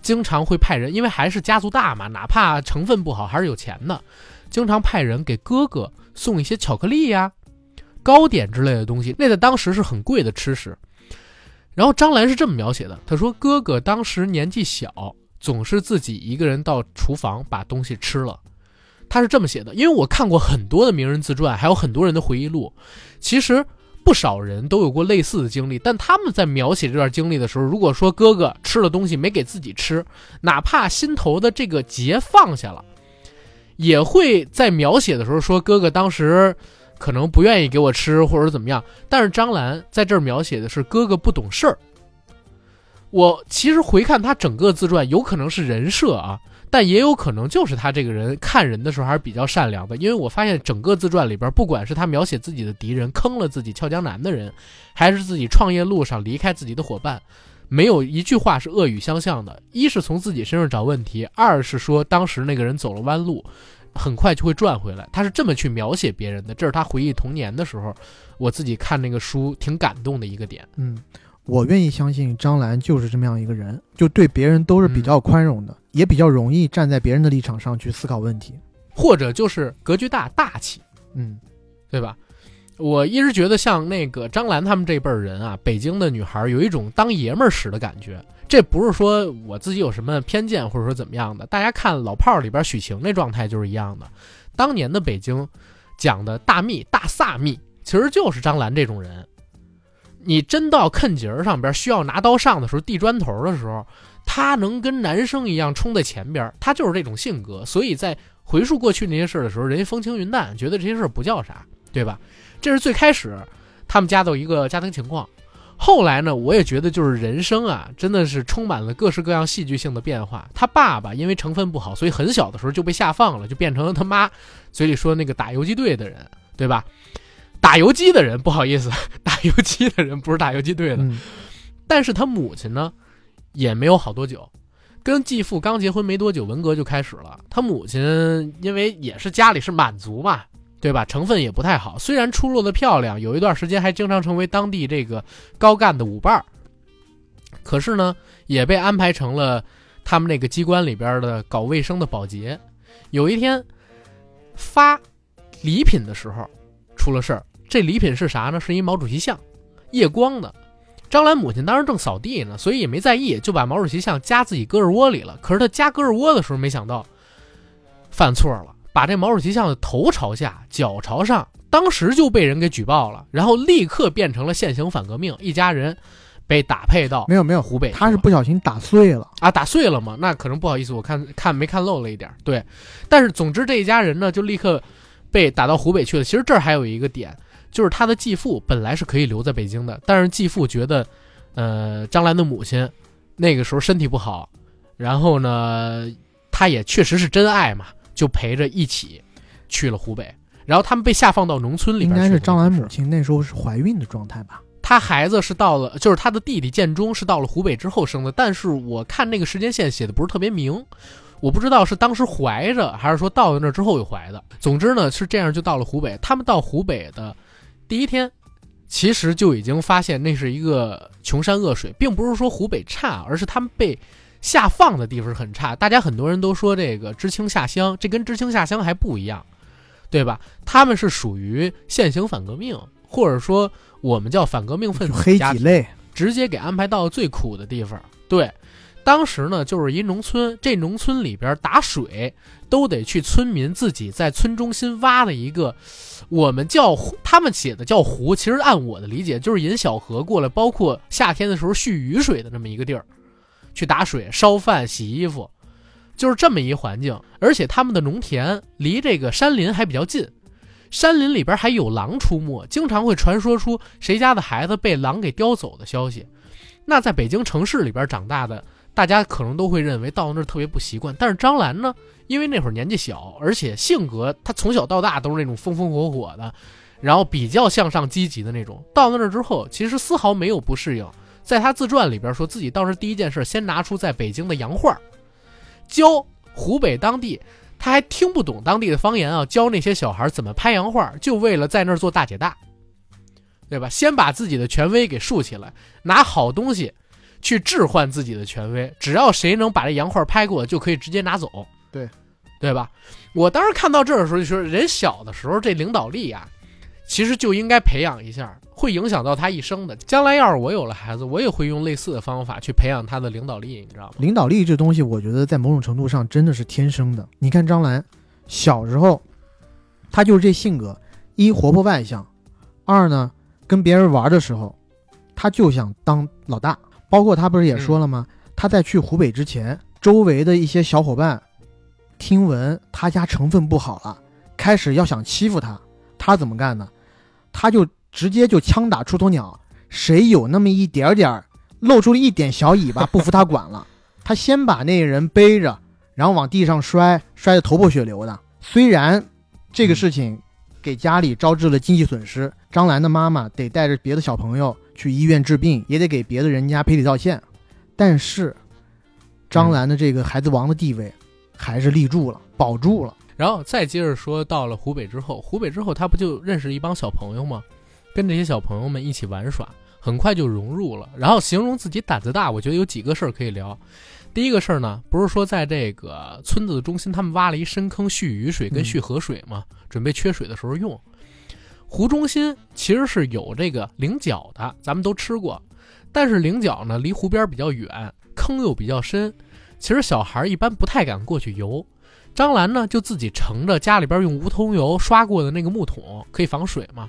经常会派人，因为还是家族大嘛，哪怕成分不好，还是有钱的，经常派人给哥哥送一些巧克力呀、糕点之类的东西，那在当时是很贵的吃食。然后张兰是这么描写的，她说哥哥当时年纪小，总是自己一个人到厨房把东西吃了。他是这么写的，因为我看过很多的名人自传，还有很多人的回忆录，其实不少人都有过类似的经历。但他们在描写这段经历的时候，如果说哥哥吃了东西没给自己吃，哪怕心头的这个结放下了，也会在描写的时候说哥哥当时可能不愿意给我吃，或者怎么样。但是张兰在这儿描写的是哥哥不懂事儿。我其实回看他整个自传，有可能是人设啊，但也有可能就是他这个人看人的时候还是比较善良的。因为我发现整个自传里边，不管是他描写自己的敌人坑了自己俏江南的人，还是自己创业路上离开自己的伙伴，没有一句话是恶语相向的。一是从自己身上找问题，二是说当时那个人走了弯路，很快就会转回来。他是这么去描写别人的，这是他回忆童年的时候，我自己看那个书挺感动的一个点。嗯，我愿意相信张兰就是这么样一个人，就对别人都是比较宽容的，也比较容易站在别人的立场上去思考问题。或者就是格局大、大气，嗯，对吧？我一直觉得像那个张兰他们这辈儿人啊，北京的女孩儿有一种当爷们儿使的感觉。这不是说我自己有什么偏见，或者说怎么样的。大家看《老炮儿》里边许晴那状态就是一样的。当年的北京讲的大蜜、大萨蜜，其实就是张兰这种人。你真到坑节儿上边需要拿刀上的时候，递砖头的时候，他能跟男生一样冲在前边儿，他就是这种性格。所以在回溯过去那些事儿的时候，人家风轻云淡，觉得这些事儿不叫啥，对吧？这是最开始他们家的一个家庭情况。后来呢，我也觉得就是人生啊，真的是充满了各式各样戏剧性的变化。他爸爸因为成分不好，所以很小的时候就被下放了，就变成了他妈嘴里说那个打游击队的人，对吧？打游击的人，不好意思，打游击的人不是打游击队的。嗯但是他母亲呢，也没有好多久，跟继父刚结婚没多久，文革就开始了。他母亲因为也是家里是满族嘛，对吧？成分也不太好，虽然出落的漂亮，有一段时间还经常成为当地这个高干的舞伴儿，可是呢，也被安排成了他们那个机关里边的搞卫生的保洁。有一天发礼品的时候出了事儿，这礼品是啥呢？是一毛主席像，夜光的。张兰母亲当时正扫地呢，所以也没在意，就把毛主席像夹自己胳肢窝里了。可是他夹胳肢窝的时候，没想到犯错了，把这毛主席像的头朝下，脚朝上，当时就被人给举报了，然后立刻变成了现行反革命，一家人被打配到没有没有，湖北。他是不小心打碎了。啊，打碎了吗？那可能不好意思，我看看没看漏了一点儿。对，但是总之这一家人呢，就立刻被打到湖北去了。其实这儿还有一个点，就是他的继父本来是可以留在北京的，但是继父觉得，呃，张兰的母亲那个时候身体不好，然后呢，他也确实是真爱嘛，就陪着一起去了湖北。然后他们被下放到农村里应。该是张兰母亲那时候是怀孕的状态吧？他孩子是到了，就是他的弟弟建中是到了湖北之后生的，但是我看那个时间线写的不是特别明，我不知道是当时怀着，还是说到了那儿之后又怀的。总之呢是这样，就到了湖北。他们到湖北的第一天，其实就已经发现那是一个穷山恶水，并不是说湖北差，而是他们被下放的地方很差。大家很多人都说这个知青下乡，这跟知青下乡还不一样，对吧？他们是属于现行反革命，或者说我们叫反革命分子黑子家庭，几类，直接给安排到最苦的地方。对，当时呢，就是一农村，这农村里边打水都得去村民自己在村中心挖的一个，我们叫他们写的叫湖，其实按我的理解就是引小河过来，包括夏天的时候蓄雨水的那么一个地儿，去打水、烧饭、洗衣服，就是这么一环境。而且他们的农田离这个山林还比较近，山林里边还有狼出没，经常会传说出谁家的孩子被狼给叼走的消息。那在北京城市里边长大的。大家可能都会认为到那儿特别不习惯，但是张兰呢，因为那会儿年纪小，而且性格她从小到大都是那种风风火火的，然后比较向上积极的那种。到那儿之后，其实丝毫没有不适应。在他自传里边说自己当时第一件事，先拿出在北京的洋画，教湖北当地，他还听不懂当地的方言啊，教那些小孩怎么拍洋画，就为了在那儿做大姐大，对吧？先把自己的权威给竖起来，拿好东西。去置换自己的权威，只要谁能把这洋画拍过，就可以直接拿走。对，对吧？我当时看到这儿的时候就说，人小的时候这领导力啊，其实就应该培养一下，会影响到他一生的。将来要是我有了孩子，我也会用类似的方法去培养他的领导力，你知道吗？领导力这东西，我觉得在某种程度上真的是天生的。你看张兰，小时候，他就是这性格：一活泼外向，二呢跟别人玩的时候，他就想当老大。包括他不是也说了吗？他在去湖北之前，周围的一些小伙伴听闻他家成分不好了，开始要想欺负他，他怎么干呢？他就直接就枪打出头鸟，谁有那么一点点露出了一点小尾巴，不服他管了，他先把那人背着，然后往地上摔，摔得头破血流的。虽然这个事情给家里招致了经济损失，张兰的妈妈得带着别的小朋友。去医院治病也得给别的人家赔礼道歉，但是张兰的这个孩子王的地位还是立住了，保住了。然后再接着说，到了湖北之后，湖北之后他不就认识一帮小朋友吗？跟这些小朋友们一起玩耍，很快就融入了。然后形容自己胆子大，我觉得有几个事儿可以聊。第一个事儿呢，不是说在这个村子的中心，他们挖了一深坑蓄雨水跟蓄河水嘛，准备缺水的时候用。湖中心其实是有这个菱角的，咱们都吃过，但是菱角呢离湖边比较远，坑又比较深，其实小孩一般不太敢过去游。张兰呢就自己盛着家里边用无桐油刷过的那个木桶，可以防水嘛，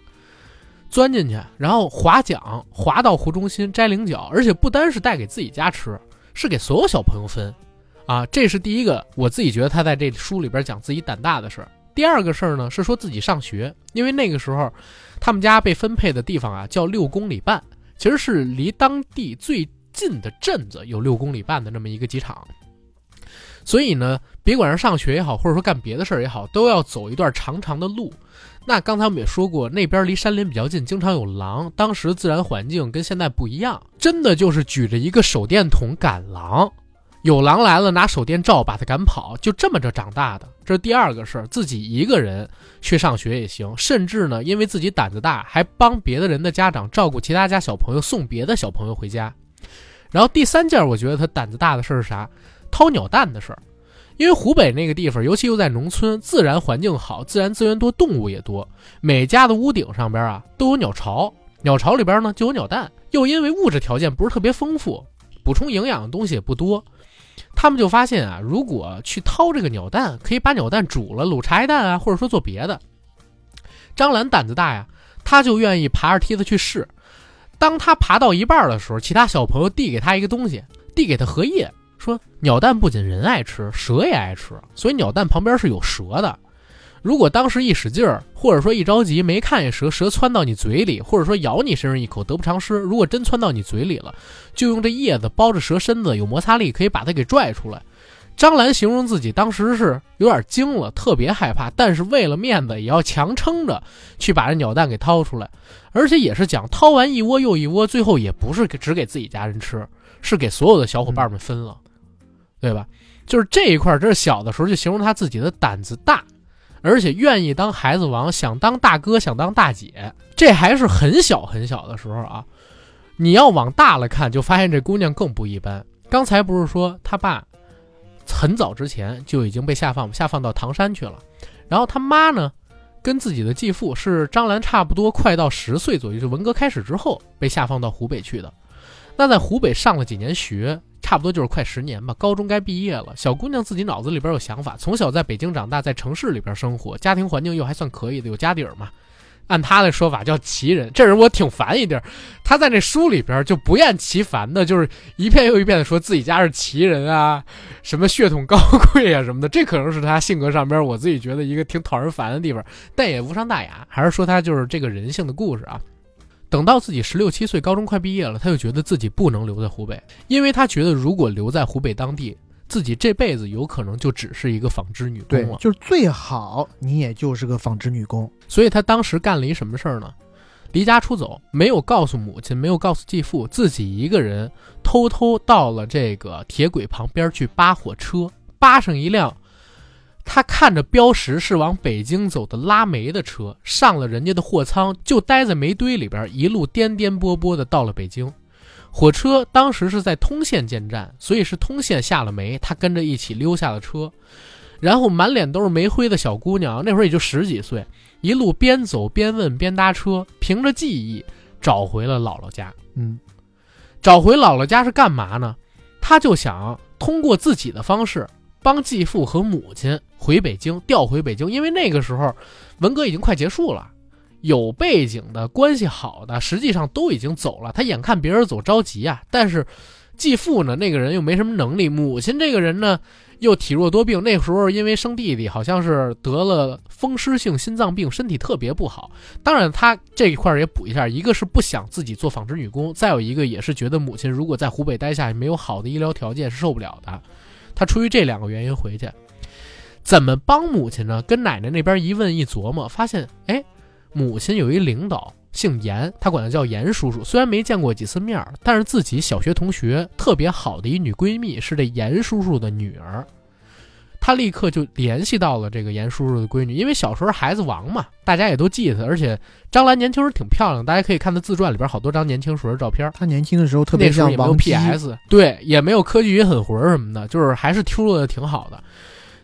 钻进去，然后划桨划到湖中心摘菱角，而且不单是带给自己家吃，是给所有小朋友分，啊，这是第一个，我自己觉得他在这书里边讲自己胆大的事儿。第二个事儿呢，是说自己上学，因为那个时候，他们家被分配的地方啊叫六公里半，其实是离当地最近的镇子有六公里半的那么一个机场，所以呢，别管是上学也好，或者说干别的事儿也好，都要走一段长长的路。那刚才我们也说过，那边离山林比较近，经常有狼，当时自然环境跟现在不一样，真的就是举着一个手电筒赶狼。有狼来了，拿手电照，把它赶跑，就这么着长大的。这是第二个事儿，自己一个人去上学也行，甚至呢，因为自己胆子大，还帮别的人的家长照顾其他家小朋友，送别的小朋友回家。然后第三件，我觉得他胆子大的事儿是啥？掏鸟蛋的事儿。因为湖北那个地方，尤其又在农村，自然环境好，自然资源多，动物也多，每家的屋顶上边啊都有鸟巢，鸟巢里边呢就有鸟蛋。又因为物质条件不是特别丰富，补充营养的东西也不多。他们就发现啊，如果去掏这个鸟蛋，可以把鸟蛋煮了卤茶叶蛋啊，或者说做别的。张兰胆子大呀，他就愿意爬着梯子去试。当他爬到一半的时候，其他小朋友递给他一个东西，递给他荷叶，说鸟蛋不仅人爱吃，蛇也爱吃，所以鸟蛋旁边是有蛇的。如果当时一使劲儿，或者说一着急没看见蛇，蛇窜到你嘴里，或者说咬你身上一口，得不偿失。如果真窜到你嘴里了，就用这叶子包着蛇身子，有摩擦力，可以把它给拽出来。张兰形容自己当时是有点惊了，特别害怕，但是为了面子也要强撑着去把这鸟蛋给掏出来，而且也是讲掏完一窝又一窝，最后也不是只给自己家人吃，是给所有的小伙伴们分了，对吧？就是这一块，这是小的时候就形容他自己的胆子大。而且愿意当孩子王，想当大哥，想当大姐，这还是很小很小的时候啊。你要往大了看，就发现这姑娘更不一般。刚才不是说他爸很早之前就已经被下放，下放到唐山去了。然后他妈呢，跟自己的继父是张兰差不多快到十岁左右，就文革开始之后被下放到湖北去的。那在湖北上了几年学，差不多就是快十年吧，高中该毕业了。小姑娘自己脑子里边有想法，从小在北京长大，在城市里边生活，家庭环境又还算可以的，有家底儿嘛。按他的说法叫奇人，这人我挺烦一地儿。他在那书里边就不厌其烦的，就是一遍又一遍的说自己家是奇人啊，什么血统高贵啊什么的。这可能是他性格上边我自己觉得一个挺讨人烦的地方，但也无伤大雅。还是说他就是这个人性的故事啊。等到自己十六七岁，高中快毕业了，他就觉得自己不能留在湖北，因为他觉得如果留在湖北当地，自己这辈子有可能就只是一个纺织女工了，。就是最好你也就是个纺织女工。所以他当时干了一什么事儿呢？离家出走，没有告诉母亲，没有告诉继父，自己一个人偷偷到了这个铁轨旁边去扒火车，扒上一辆。他看着标识是往北京走的拉煤的车，上了人家的货仓，就待在煤堆里边，一路颠颠簸簸的到了北京。火车当时是在通县建站，所以是通县下了煤，他跟着一起溜下了车，然后满脸都是煤灰的小姑娘，那会儿也就十几岁，一路边走边问边搭车，凭着记忆找回了姥姥家。嗯，找回姥姥家是干嘛呢？他就想通过自己的方式帮继父和母亲回北京，调回北京，因为那个时候文革已经快结束了，有背景的关系好的，实际上都已经走了。他眼看别人走着急啊，但是继父呢，那个人又没什么能力，母亲这个人呢又体弱多病，那时候因为生弟弟，好像是得了风湿性心脏病，身体特别不好。当然，他这一块儿也补一下，一个是不想自己做纺织女工，再有一个也是觉得母亲如果在湖北待下去，没有好的医疗条件是受不了的。他出于这两个原因回去，怎么帮母亲呢？跟奶奶那边一问一琢磨，发现哎，母亲有一领导姓严，他管他叫严叔叔。虽然没见过几次面，但是自己小学同学特别好的一女闺蜜是这严叔叔的女儿。他立刻就联系到了这个严叔叔的闺女，因为小时候孩子王嘛，大家也都记得。而且张兰年轻时挺漂亮，大家可以看她自传里边好多张年轻时候的照片。她年轻的时候特别像王，PS，对，也没有科技与狠活什么的，就是还是出的挺好的。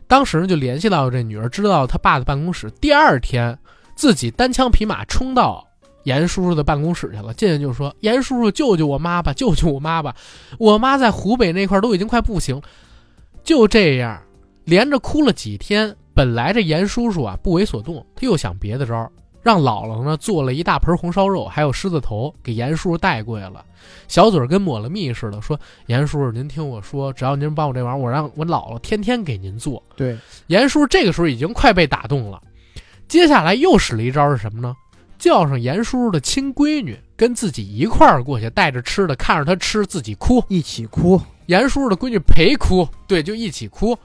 当时呢就联系到这女儿，知道他爸的办公室。第二天，自己单枪匹马冲到严叔叔的办公室去了，进去就说：“严叔叔，救救我妈吧，救救我妈吧！我妈在湖北那块儿都已经快不行。”就这样，连着哭了几天。本来这严叔叔啊不为所动，他又想别的招儿，让姥姥呢做了一大盆红烧肉，还有狮子头，给严叔叔带过来了。小嘴儿跟抹了蜜似的，说：“严叔叔，您听我说，只要您帮我这忙，我让我姥姥天天给您做。对，”严叔这个时候已经快被打动了，接下来又使了一招是什么呢？叫上严叔叔的亲闺女，跟自己一块儿过去，带着吃的，看着他吃，自己哭。一起哭。严叔叔的闺女陪哭，对，就一起哭。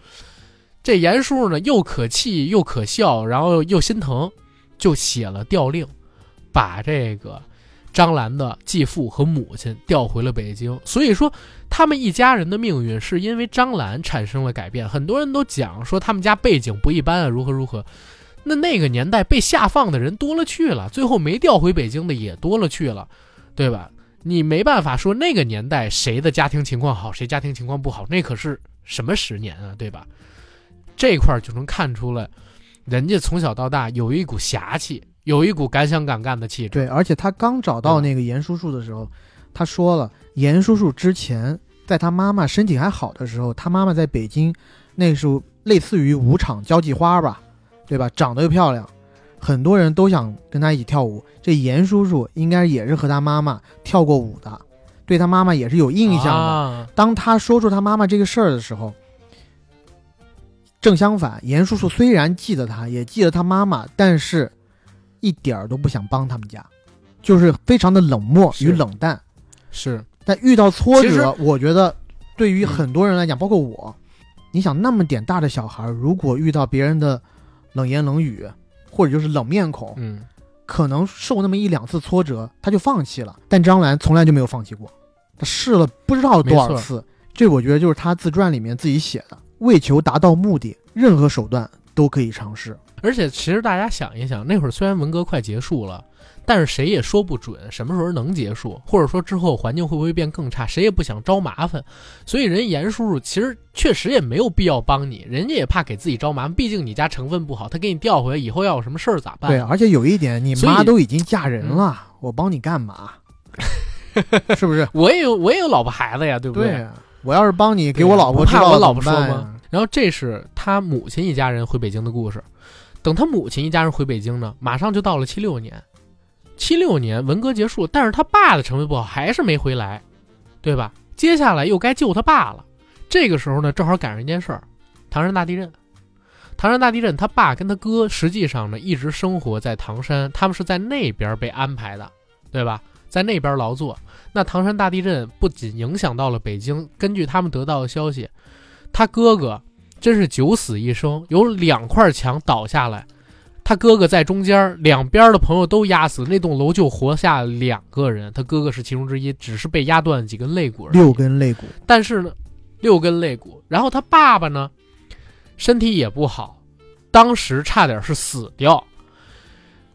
这严叔呢，又可气又可笑，然后又心疼，就写了调令，把这个张兰的继父和母亲调回了北京。所以说，他们一家人的命运是因为张兰产生了改变。很多人都讲说他们家背景不一般啊，如何如何。那那个年代被下放的人多了去了，最后没调回北京的也多了去了，对吧？你没办法说那个年代谁的家庭情况好，谁家庭情况不好，那可是什么十年啊，对吧？这块儿就能看出来，人家从小到大有一股侠气，有一股敢想敢干的气质。对，而且他刚找到那个严叔叔的时候，他说了，严叔叔之前在他妈妈身体还好的时候，他妈妈在北京，那时候类似于舞场交际花吧，对吧？长得又漂亮，很多人都想跟他一起跳舞。这严叔叔应该也是和他妈妈跳过舞的，对他妈妈也是有印象的。啊、当他说出他妈妈这个事儿的时候，正相反，严叔叔虽然记得他，也记得他妈妈，但是一点儿都不想帮他们家，就是非常的冷漠与冷淡。是但遇到挫折，我觉得对于嗯很多人来讲，包括我，你想那么点大的小孩，如果遇到别人的冷言冷语，或者就是冷面孔，嗯，可能受那么一两次挫折，他就放弃了。但张兰从来就没有放弃过，他试了不知道多少次。这我觉得就是他自传里面自己写的，为求达到目的，任何手段都可以尝试。而且其实大家想一想，那会儿虽然文革快结束了，但是谁也说不准什么时候能结束，或者说之后环境会不会变更差，谁也不想招麻烦。所以人家严叔叔其实确实也没有必要帮你，人家也怕给自己招麻烦，毕竟你家成分不好，他给你调回来以后要有什么事儿咋办？对，而且有一点，你妈都已经嫁人了，我帮你干嘛？是不是？我也有我也有老婆孩子呀，对不对啊，我要是帮你给我老婆不怕我老婆说吗呀？然后这是他母亲一家人回北京的故事。等他母亲一家人回北京呢，马上就到了七六年。七六年文革结束，但是他爸的成绩不好，还是没回来，对吧？接下来又该救他爸了。这个时候呢，正好赶上一件事儿，唐山大地震。唐山大地震，他爸跟他哥实际上呢一直生活在唐山，他们是在那边被安排的，对吧？在那边劳作。那唐山大地震不仅影响到了北京，根据他们得到的消息，他哥哥真是九死一生，有两块墙倒下来，他哥哥在中间，两边的朋友都压死，那栋楼就活下两个人，他哥哥是其中之一，只是被压断几根肋骨而已。六根肋骨，但是呢，六根肋骨。然后他爸爸呢，身体也不好，当时差点是死掉。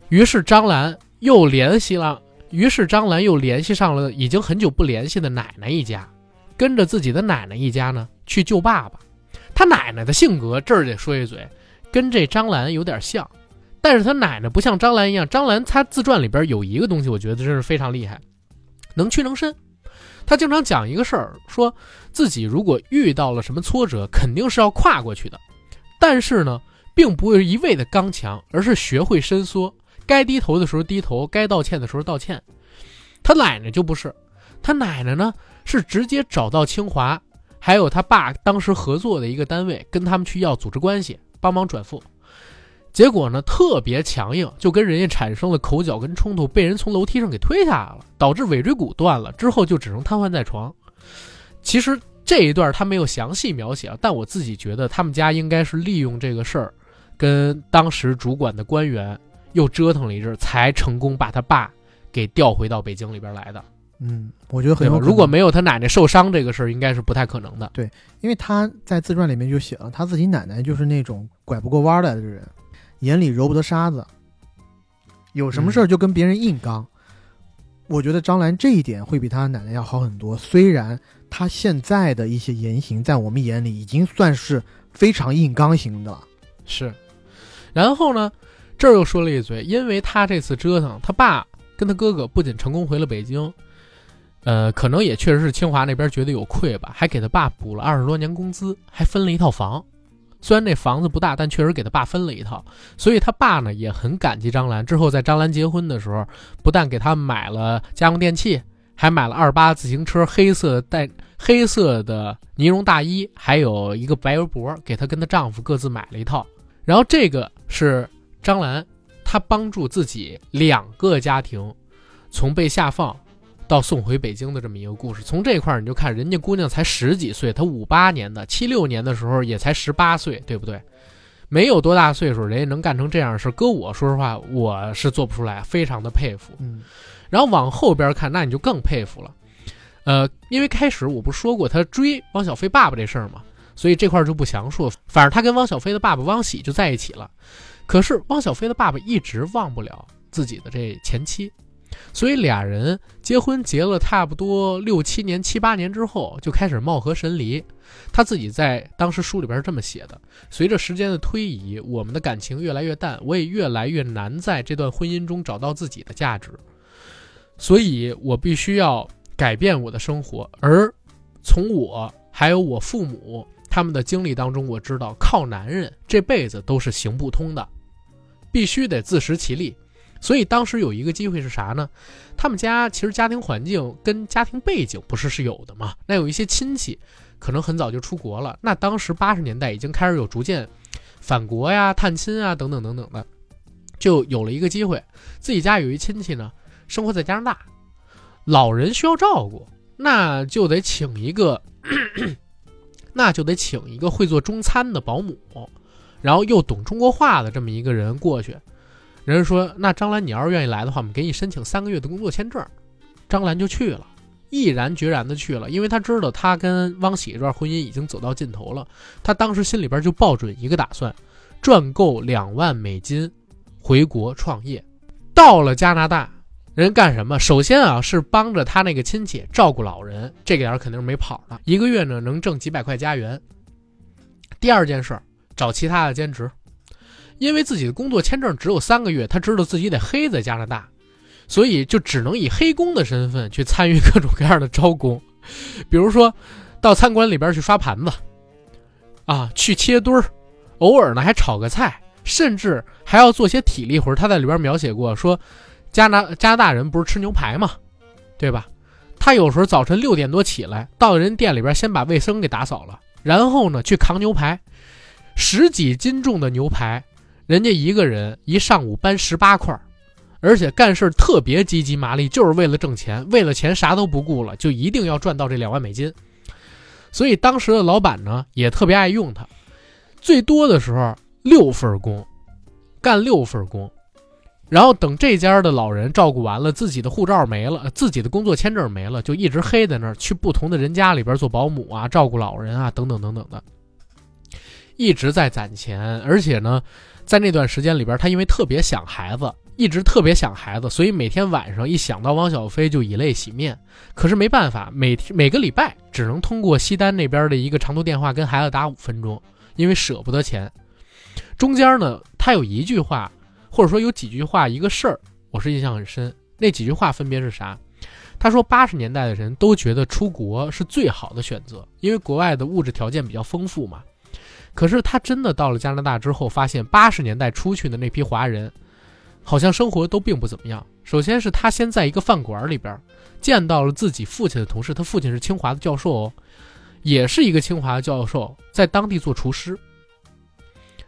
于是张兰又联系了，于是张兰又联系上了已经很久不联系的奶奶一家，跟着自己的奶奶一家呢去救爸爸。他奶奶的性格这儿得说一嘴，跟这张兰有点像，但是他奶奶不像张兰一样，张兰她自传里边有一个东西，我觉得真是非常厉害，能屈能伸。他经常讲一个事儿，说自己如果遇到了什么挫折，肯定是要跨过去的，但是呢，并不会一味的刚强，而是学会伸缩，该低头的时候低头，该道歉的时候道歉。他奶奶就不是，他奶奶呢是直接找到清华，还有他爸当时合作的一个单位，跟他们去要组织关系，帮忙转付。结果呢，特别强硬，就跟人家产生了口角跟冲突，被人从楼梯上给推下来了，导致尾椎骨断了，之后就只能瘫痪在床。其实这一段他没有详细描写，但我自己觉得他们家应该是利用这个事儿，跟当时主管的官员又折腾了一阵，才成功把他爸给调回到北京里边来的。嗯，我觉得很？有如果没有他奶奶受伤这个事儿，应该是不太可能的。对因为他在自传里面就写了，他自己奶奶就是那种拐不过弯来的人，眼里揉不得沙子，有什么事儿就跟别人硬刚。我觉得张兰这一点会比他奶奶要好很多。虽然他现在的一些言行在我们眼里已经算是非常硬刚型的了，是，然后呢，这儿又说了一嘴，因为他这次折腾，他爸跟他哥哥不仅成功回了北京，呃，可能也确实是清华那边觉得有愧吧，还给他爸补了二十多年工资，还分了一套房。虽然那房子不大，但确实给他爸分了一套，所以他爸呢也很感激张兰。之后在张兰结婚的时候，不但给他买了家用电器，还买了二八自行车，黑色带黑色的呢绒大衣，还有一个白围脖，给她跟她丈夫各自买了一套。然后这个是张兰，她帮助自己两个家庭从被下放到送回北京的这么一个故事。从这块儿你就看，人家姑娘才十几岁，她五八年的，七六年的时候也才十八岁，对不对？没有多大岁数，人家能干成这样的事，搁我说实话，我是做不出来，非常的佩服。嗯，然后往后边看，那你就更佩服了。呃，因为开始我不说过他追汪小菲爸爸这事儿嘛，所以这块儿就不详述。反正他跟汪小菲的爸爸汪喜就在一起了，可是汪小菲的爸爸一直忘不了自己的这前妻，所以俩人结婚结了差不多六七年、七八年之后，就开始貌合神离。他自己在当时书里边是这么写的：随着时间的推移，我们的感情越来越淡，我也越来越难在这段婚姻中找到自己的价值，所以我必须要改变我的生活。而从我还有我父母他们的经历当中，我知道靠男人这辈子都是行不通的，必须得自食其力。所以当时有一个机会是啥呢？他们家其实家庭环境跟家庭背景不是是有的嘛？那有一些亲戚可能很早就出国了。那当时八十年代已经开始有逐渐返国呀、探亲啊等等等等的，就有了一个机会，自己家有一亲戚呢，生活在加拿大，老人需要照顾，那就得请一个，那就得请一个会做中餐的保姆，然后又懂中国话的这么一个人过去。人家说：“那张兰，你要是愿意来的话，我们给你申请三个月的工作签证。”张兰就去了，毅然决然的去了，因为他知道他跟汪喜这段婚姻已经走到尽头了。他当时心里边就抱准一个打算，赚够两万美金，回国创业。到了加拿大，人干什么？首先啊，是帮着他那个亲戚照顾老人，这个点肯定是没跑的，一个月呢能挣几百块加元。第二件事，找其他的兼职。因为自己的工作签证只有三个月，他知道自己得黑在加拿大，所以就只能以黑工的身份去参与各种各样的招工。比如说，到餐馆里边去刷盘子，啊，去切墩儿，偶尔呢还炒个菜，甚至还要做些体力活。他在里边描写过说，加拿加拿大人不是吃牛排嘛，对吧？他有时候早晨六点多起来，到人店里边先把卫生给打扫了，然后呢去扛牛排，十几斤重的牛排，人家一个人一上午搬十八块，而且干事特别积极麻利，就是为了挣钱，为了钱啥都不顾了，就一定要赚到这两万美金。所以当时的老板呢也特别爱用他，最多的时候六份工，干六份工。然后等这家的老人照顾完了，自己的护照没了，自己的工作签证没了，就一直黑在那儿，去不同的人家里边做保姆啊，照顾老人啊，等等等等的，一直在攒钱。而且呢，在那段时间里边，他因为特别想孩子，一直特别想孩子，所以每天晚上一想到汪小菲就以泪洗面。可是没办法，每天每个礼拜只能通过西单那边的一个长途电话跟孩子打五分钟，因为舍不得钱。中间呢，他有一句话。或者说有几句话，一个事儿，我是印象很深。那几句话分别是啥？他说，八十年代的人都觉得出国是最好的选择，因为国外的物质条件比较丰富嘛。可是他真的到了加拿大之后，发现八十年代出去的那批华人，好像生活都并不怎么样。首先是他先在一个饭馆里边见到了自己父亲的同事，他父亲是清华的教授哦，也是一个清华的教授，在当地做厨师。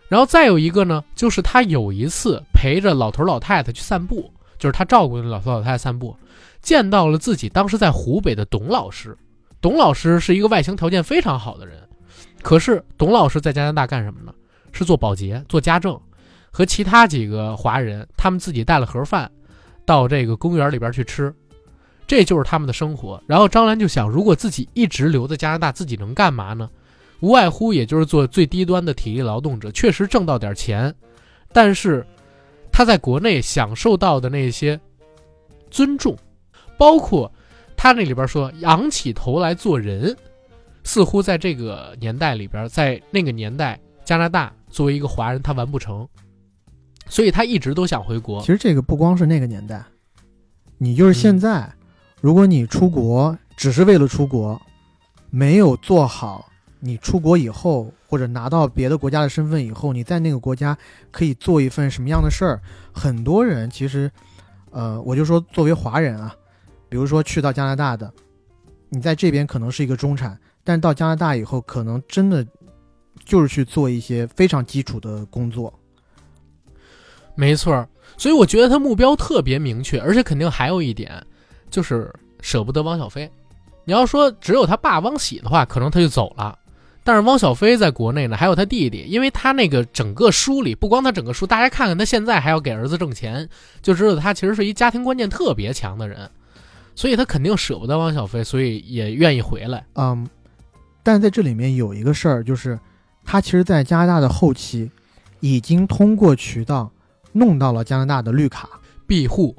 然后再有一个呢，就是他有一次陪着老头老太太去散步，就是他照顾那老头老太太散步，见到了自己当时在湖北的董老师。董老师是一个外形条件非常好的人，可是董老师在加拿大干什么呢？是做保洁、做家政，和其他几个华人，他们自己带了盒饭到这个公园里边去吃，这就是他们的生活。然后张兰就想，如果自己一直留在加拿大，自己能干嘛呢？无外乎也就是做最低端的体力劳动者，确实挣到点钱，但是他在国内享受到的那些尊重，包括他那里边说仰起头来做人，似乎在这个年代里边，在那个年代，加拿大作为一个华人，他完不成，所以他一直都想回国其。实这个不光是那个年代，你就是现在，如果你出国只是为了出国，没有做好你出国以后或者拿到别的国家的身份以后，你在那个国家可以做一份什么样的事儿？很多人其实，呃，我就说作为华人啊，比如说去到加拿大的，你在这边可能是一个中产，但是到加拿大以后，可能真的就是去做一些非常基础的工作。没错，所以我觉得他目标特别明确，而且肯定还有一点，就是舍不得汪小菲。你要说只有他爸汪喜的话，可能他就走了。但是汪小菲在国内呢，还有他弟弟，因为他那个整个书里，不光他整个书，大家看看他现在还要给儿子挣钱，就知道他其实是一家庭观念特别强的人，所以他肯定舍不得汪小菲，所以也愿意回来。嗯，但在这里面有一个事儿，就是他其实，在加拿大的后期，已经通过渠道弄到了加拿大的绿卡，庇护，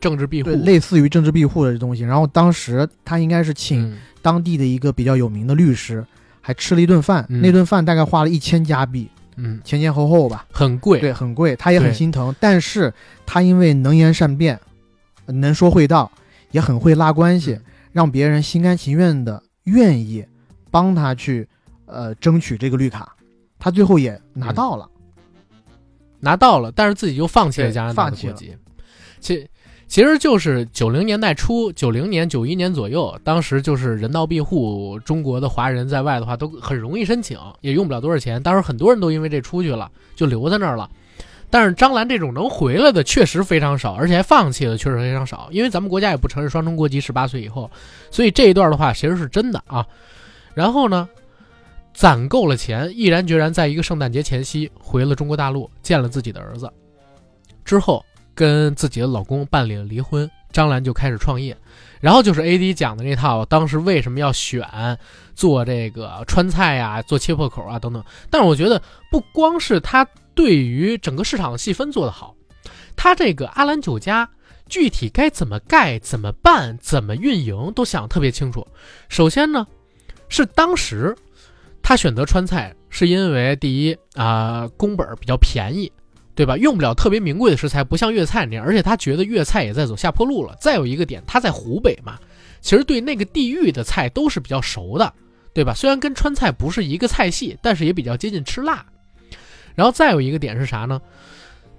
政治庇护，，类似于政治庇护的东西。然后当时他应该是请嗯。当地的一个比较有名的律师，还吃了一顿饭，嗯。那顿饭大概花了一千加币，嗯，前前后后吧，很贵，对，很贵，他也很心疼。但是他因为能言善辩，能说会道，也很会拉关系，嗯。让别人心甘情愿的愿意帮他去呃争取这个绿卡，他最后也拿到了。拿到了，但是自己又放弃了加拿大的国籍。其其实就是九零年代初，九零年、九一年左右，当时就是人道庇护，中国的华人在外的话都很容易申请，也用不了多少钱。当时很多人都因为这出去了，就留在那儿了。但是张兰这种能回来的确实非常少，而且还放弃的确实非常少，因为咱们国家也不承认双重国籍，十八岁以后，所以这一段的话其实是真的啊。然后呢，攒够了钱，毅然决然在一个圣诞节前夕回了中国大陆，见了自己的儿子，之后跟自己的老公办理了离婚，张兰就开始创业。然后就是 A D 讲的那套，当时为什么要选做这个川菜呀、做切破口啊等等。但是我觉得不光是他对于整个市场的细分做得好，他这个阿兰酒家具体该怎么盖、怎么办、怎么运营都想特别清楚。首先呢，是当时他选择川菜，是因为第一啊、工本比较便宜，对吧？用不了特别名贵的食材，不像粤菜那样，而且他觉得粤菜也在走下坡路了。再有一个点，他在湖北嘛，其实对那个地域的菜都是比较熟的，对吧？虽然跟川菜不是一个菜系，但是也比较接近吃辣。然后再有一个点是啥呢？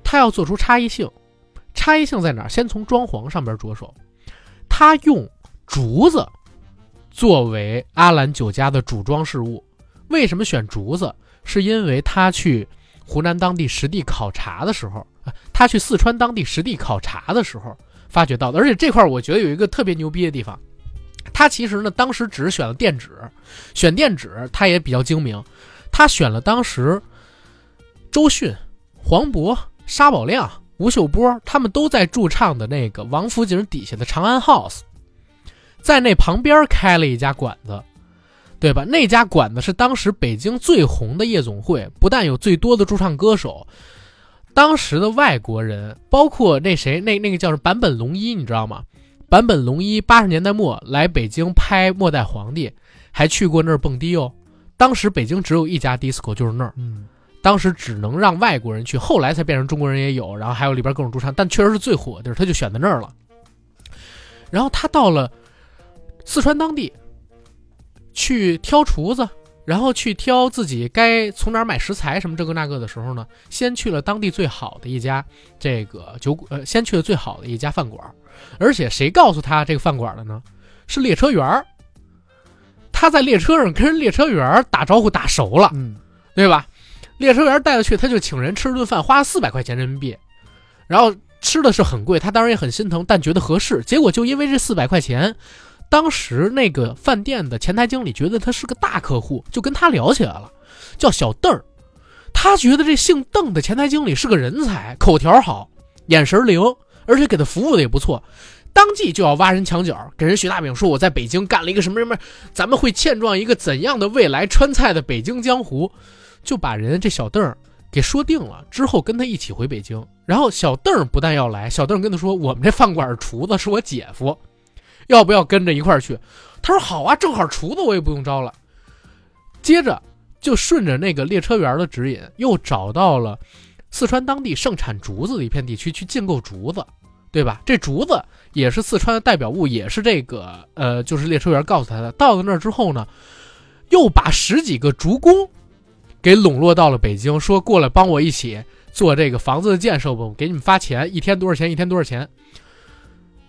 他要做出差异性，差异性在哪儿？先从装潢上边着手，他用竹子作为阿兰酒家的主装饰物。为什么选竹子？是因为他去湖南当地实地考察的时候，他去四川当地实地考察的时候发掘到的。而且这块我觉得有一个特别牛逼的地方，他其实呢当时只是选了垫纸，选垫纸他也比较精明，他选了当时周迅、黄渤、沙宝亮、吴秀波他们都在驻唱的那个王府井底下的长安 House，在那旁边开了一家馆子。对吧？那家馆子是当时北京最红的夜总会，不但有最多的驻唱歌手，当时的外国人，包括那谁，那那个叫什么坂本龙一，你知道吗？坂本龙一八十年代末来北京拍《末代皇帝》，还去过那儿蹦迪哦。当时北京只有一家 disco，就是那儿，嗯，当时只能让外国人去，后来才变成中国人也有，然后还有里边各种驻唱，但确实是最火的地儿，他就选在那儿了。然后他到了四川当地。去挑厨子，然后去挑自己该从哪儿买食材什么这个那个的时候呢，先去了当地最好的一家这个酒呃，先去了最好的一家饭馆，而且谁告诉他这个饭馆的呢？是列车员儿。他在列车上跟人列车员打招呼打熟了，嗯，对吧？列车员带他去，他就请人吃了顿饭，花了四百块钱人民币，然后吃的是很贵，他当然也很心疼，但觉得合适。结果就因为这四百块钱。当时那个饭店的前台经理觉得他是个大客户，就跟他聊起来了，叫小邓儿。他觉得这姓邓的前台经理是个人才，口条好，眼神灵，而且给他服务的也不错。当即就要挖人墙角，给人许大饼，说我在北京干了一个什么什么，咱们会欠状一个怎样的未来川菜的北京江湖，就把人这小邓儿给说定了。之后跟他一起回北京，然后小邓儿不但要来，小邓儿跟他说，我们这饭馆厨子是我姐夫。要不要跟着一块儿去？他说好啊，正好厨子我也不用招了。接着就顺着那个列车员的指引，又找到了四川当地盛产竹子的一片地区去进购竹子，对吧？这竹子也是四川的代表物，也是这个呃，就是列车员告诉他的。到了那儿之后呢，又把十几个竹工给笼络到了北京，说过来帮我一起做这个房子的建设吧，我给你们发钱，一天多少钱？一天多少钱？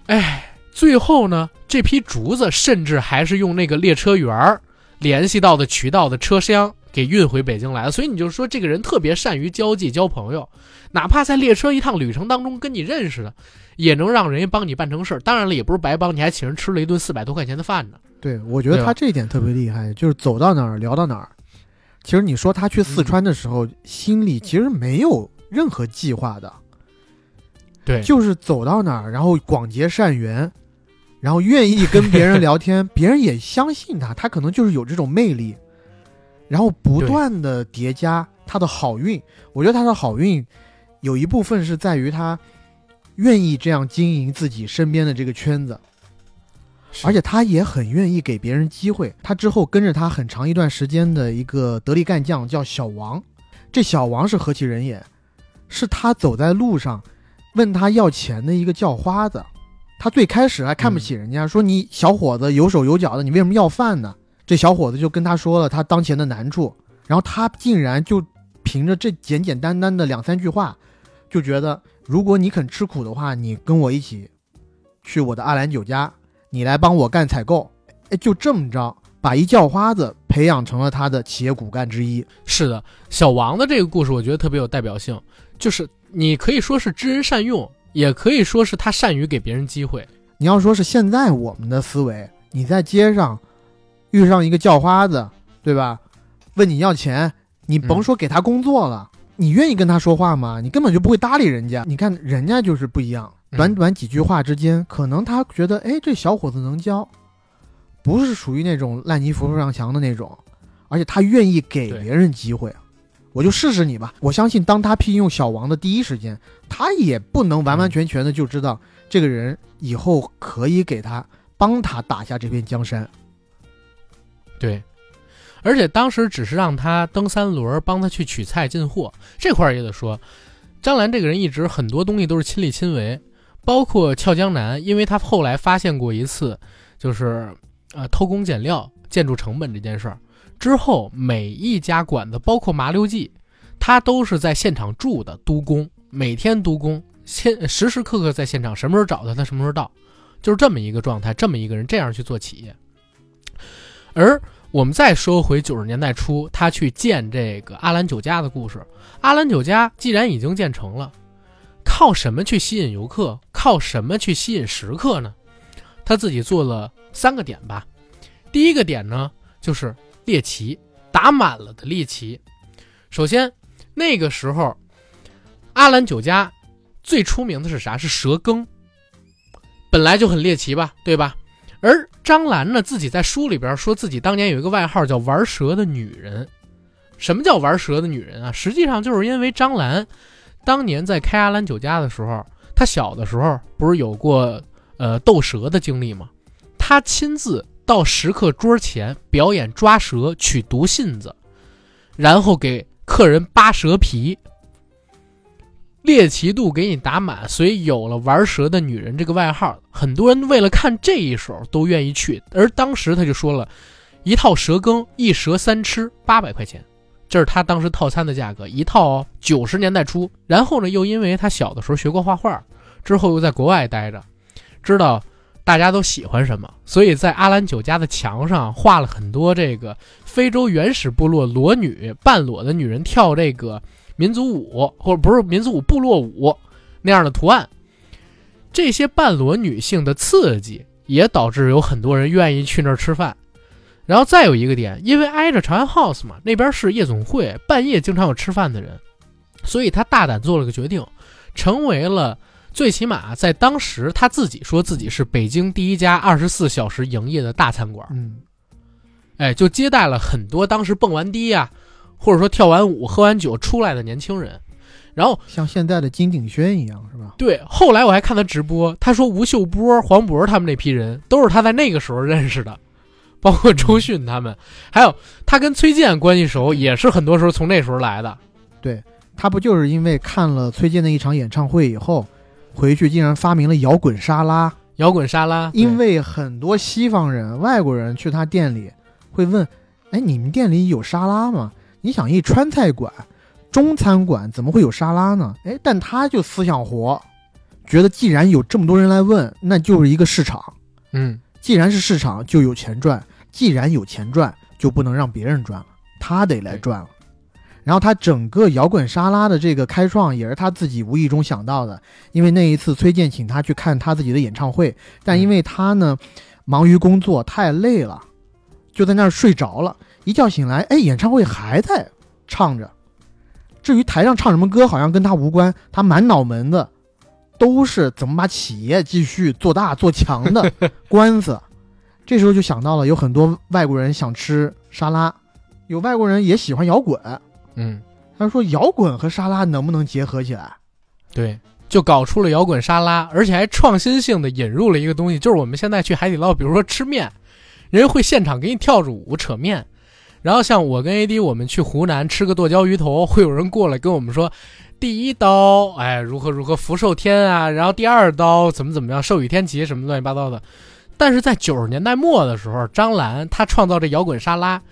哎。最后呢，这批竹子甚至还是用那个列车员儿联系到的渠道的车厢给运回北京来了。所以你就说这个人特别善于交际交朋友，哪怕在列车一趟旅程当中跟你认识的，也能让人家帮你办成事儿。当然了，也不是白帮，你还请人吃了一顿四百多块钱的饭呢。对，我觉得他这一点特别厉害，就是走到哪儿聊到哪儿。其实你说他去四川的时候，心里其实没有任何计划的，对，就是走到哪儿，然后广结善缘。然后愿意跟别人聊天，别人也相信他，他可能就是有这种魅力，然后不断的叠加他的好运。我觉得他的好运有一部分是在于他愿意这样经营自己身边的这个圈子，而且他也很愿意给别人机会。他之后跟着他很长一段时间的一个得力干将叫小王，这小王是何其人也，是他走在路上问他要钱的一个叫花子。他最开始还看不起人家，说你小伙子有手有脚的，你为什么要饭呢？这小伙子就跟他说了他当前的难处，然后他竟然就凭着这简简单单的两三句话，就觉得如果你肯吃苦的话，你跟我一起去我的阿兰酒家，你来帮我干采购，哎，就这么着把一叫花子培养成了他的企业骨干之一。是的，小王的这个故事我觉得特别有代表性，就是你可以说是知人善用。也可以说是他善于给别人机会。你要说是现在我们的思维，你在街上遇上一个叫花子，对吧？问你要钱，你甭说给他工作了，你愿意跟他说话吗？你根本就不会搭理人家。你看人家就是不一样，短短几句话之间，可能他觉得，哎，这小伙子能教，不是属于那种烂泥扶不上墙的那种，而且他愿意给别人机会。我就试试你吧。我相信，当他聘用小王的第一时间，他也不能完完全全的就知道这个人以后可以给他帮他打下这片江山。对，而且当时只是让他蹬三轮，帮他去取菜进货。这块儿也得说，张兰这个人一直很多东西都是亲力亲为，包括俏江南，因为他后来发现过一次，就是呃偷工减料。建筑成本这件事儿。之后每一家馆子，包括麻六记，他都是在现场住的督工，每天督工，现时时刻刻在现场，什么时候找他，他什么时候到，就是这么一个状态，这么一个人这样去做企业。而我们再说回九十年代初，他去建这个阿兰酒家的故事。阿兰酒家既然已经建成了，靠什么去吸引游客？靠什么去吸引食客呢？他自己做了三个点吧。第一个点呢，就是猎奇，打满了的猎奇。首先，那个时候，阿兰酒家最出名的是啥？是蛇羹，本来就很猎奇吧，对吧？而张兰呢，自己在书里边说自己当年有一个外号叫“玩蛇的女人”。什么叫玩蛇的女人啊？实际上就是因为张兰当年在开阿兰酒家的时候，她小的时候不是有过呃斗蛇的经历吗？她亲自到食客桌前表演抓蛇、取毒信子，然后给客人扒蛇皮。猎奇度给你打满，所以有了“玩蛇的女人”这个外号。很多人为了看这一手都愿意去。而当时他就说了，一套蛇羹，一蛇三吃，八百块钱，这是他当时套餐的价格，一套哦。九十年代初，然后呢，又因为他小的时候学过画画，之后又在国外待着，知道大家都喜欢什么，所以在阿兰酒家的墙上画了很多这个非洲原始部落裸女、半裸的女人跳这个。民族舞或者不是民族舞，部落舞那样的图案，这些半裸女性的刺激也导致有很多人愿意去那儿吃饭。然后再有一个点，因为挨着长安 House 嘛，那边是夜总会，半夜经常有吃饭的人，所以他大胆做了个决定，成为了最起码在当时他自己说自己是北京第一家二十四小时营业的大餐馆。嗯，哎，就接待了很多当时蹦完迪呀。或者说跳完舞、喝完酒出来的年轻人，然后像现在的金鼎轩一样，是吧？对。后来我还看他直播，他说吴秀波、黄渤他们那批人都是他在那个时候认识的，包括周迅他们，还有他跟崔健关系熟，也是很多时候从那时候来的。对他不就是因为看了崔健的一场演唱会以后，回去竟然发明了摇滚沙拉？摇滚沙拉，因为很多西方人、外国人去他店里会问：“哎，你们店里有沙拉吗？”你想一川菜馆、中餐馆怎么会有沙拉呢？哎，但他就思想活，觉得既然有这么多人来问，那就是一个市场。嗯，既然是市场，就有钱赚；既然有钱赚，就不能让别人赚了，他得来赚了。然后他整个摇滚沙拉的这个开创也是他自己无意中想到的，因为那一次崔健请他去看他自己的演唱会，但因为他呢忙于工作太累了，就在那儿睡着了。一觉醒来，哎，演唱会还在唱着。至于台上唱什么歌，好像跟他无关。他满脑门子都是怎么把企业继续做大做强的 官司。这时候就想到了，有很多外国人想吃沙拉，有外国人也喜欢摇滚。嗯，他说摇滚和沙拉能不能结合起来？对，就搞出了摇滚沙拉，而且还创新性的引入了一个东西，就是我们现在去海底捞，比如说吃面，人家会现场给你跳着舞扯面。然后像我跟 AD，我们去湖南吃个剁椒鱼头，会有人过来跟我们说，第一刀，哎，如何如何福寿天啊，然后第二刀怎么怎么样，寿与天齐什么乱七八糟的。但是在九十年代末的时候，张兰她创造这摇滚沙拉，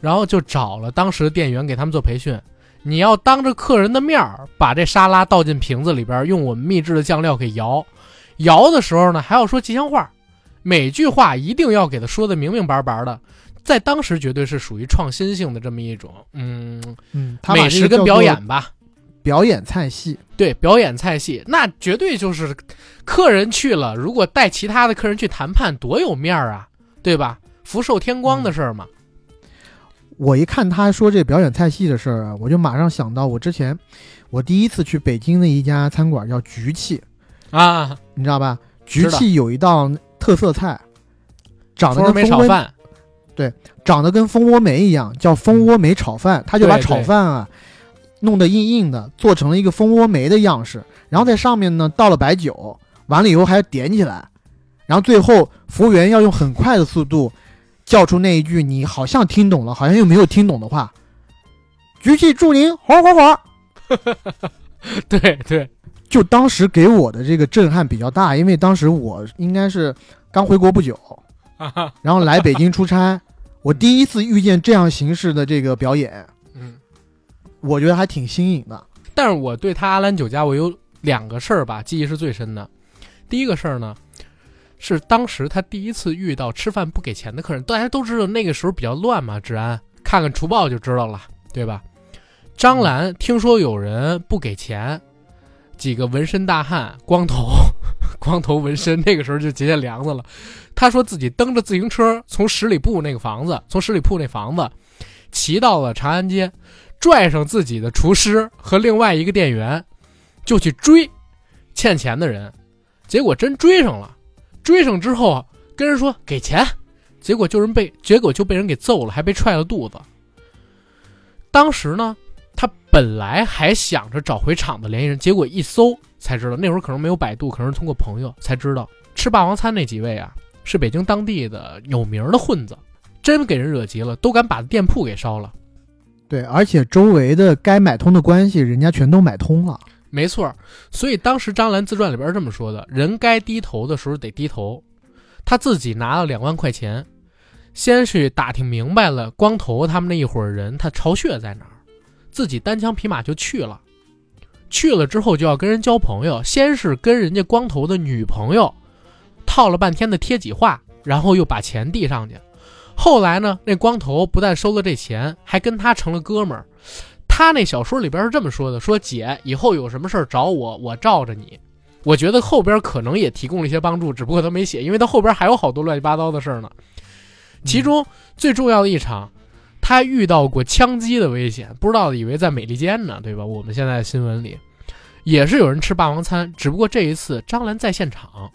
然后就找了当时的店员给他们做培训，你要当着客人的面儿把这沙拉倒进瓶子里边，用我们秘制的酱料给摇，摇的时候呢还要说吉祥话，每句话一定要给他说的明明白白的。在当时绝对是属于创新性的这么一种，嗯嗯，美食跟表演吧，表演菜系，对，表演菜系，那绝对就是客人去了，如果带其他的客人去谈判，多有面儿啊，对吧？福寿天光的事儿嘛。我一看他说这表演菜系的事儿啊，我就马上想到我之前我第一次去北京的一家餐馆叫菊气啊，你知道吧？菊气有一道特色菜，长得跟梅炒饭。对，长得跟蜂窝煤一样，叫蜂窝煤炒饭。他就把炒饭啊弄得硬硬的，做成了一个蜂窝煤的样式，然后在上面呢倒了白酒，完了以后还要点起来，然后最后服务员要用很快的速度叫出那一句你好像听懂了，好像又没有听懂的话：“举起祝您火火火。” 对对，就当时给我的这个震撼比较大，因为当时我应该是刚回国不久。然后来北京出差，我第一次遇见这样形式的这个表演，嗯，我觉得还挺新颖的。但是我对他阿兰酒家，我有两个事儿吧，记忆是最深的。第一个事儿呢，是当时他第一次遇到吃饭不给钱的客人。大家都知道那个时候比较乱嘛，治安，看看除暴就知道了，对吧？张兰听说有人不给钱，几个纹身大汉，光头，光头纹身，那个时候就结下梁子了。他说自己蹬着自行车从十里铺那个房子，从十里铺那房子骑到了长安街，拽上自己的厨师和另外一个店员，就去追欠钱的人，结果真追上了。追上之后跟人说给钱，结果就人被结果就被人给揍了，还被踹了肚子。当时呢，他本来还想着找回厂子联系人，结果一搜才知道，那会儿可能没有百度，可能是通过朋友才知道，吃霸王餐那几位啊，是北京当地的有名的混子，真给人惹急了，都敢把店铺给烧了。对，而且周围的该买通的关系，人家全都买通了。没错，所以当时张兰自传里边这么说的：人该低头的时候得低头。他自己拿了两万块钱，先去打听明白了光头他们那一伙人他巢穴在哪儿，自己单枪匹马就去了。去了之后就要跟人交朋友，先是跟人家光头的女朋友套了半天的贴己话，然后又把钱递上去。后来呢，那光头不但收了这钱，还跟他成了哥们儿。他那小说里边是这么说的：说姐以后有什么事儿找我，我罩着你。我觉得后边可能也提供了一些帮助，只不过他没写，因为他后边还有好多乱七八糟的事儿呢。其中最重要的一场，他遇到过枪击的危险，不知道的以为在美利坚呢，对吧？我们现在新闻里也是有人吃霸王餐，只不过这一次张兰在现场，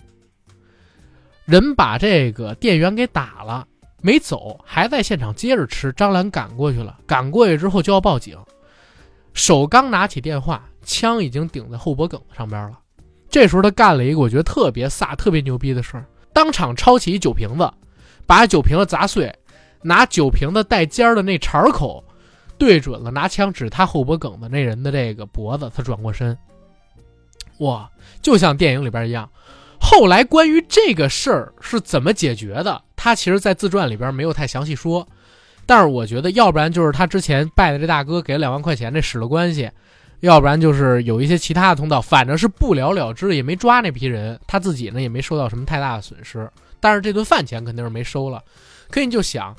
人把这个店员给打了，没走，还在现场接着吃。张兰赶过去了，赶过去之后就要报警，手刚拿起电话，枪已经顶在后脖梗子上边了。这时候他干了一个我觉得特别飒、特别牛逼的事儿，当场抄起一酒瓶子，把酒瓶子砸碎，拿酒瓶子带尖儿的那茬口对准了拿枪指他后脖梗子那人的这个脖子，他转过身，哇，就像电影里边一样。后来关于这个事儿是怎么解决的，他其实在自传里边没有太详细说，但是我觉得要不然就是他之前拜的这大哥给了两万块钱，这使了关系。要不然就是有一些其他的通道，反正是不了了之，也没抓那批人，他自己呢也没受到什么太大的损失。但是这顿饭钱肯定是没收了。可你就想，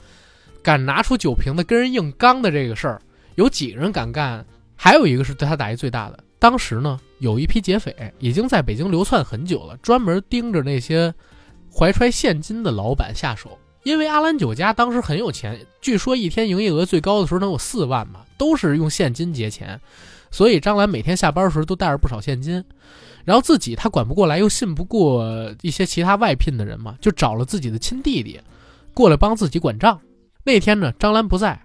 敢拿出酒瓶子跟人硬刚的这个事儿，有几个人敢干？还有一个是对他打击最大的。当时呢，有一批劫匪已经在北京流窜很久了，专门盯着那些怀揣现金的老板下手。因为阿兰酒家当时很有钱，据说一天营业额最高的时候能有四万嘛，都是用现金结钱。所以张兰每天下班的时候都带着不少现金，然后自己他管不过来，又信不过一些其他外聘的人嘛，就找了自己的亲弟弟过来帮自己管账。那天呢，张兰不在，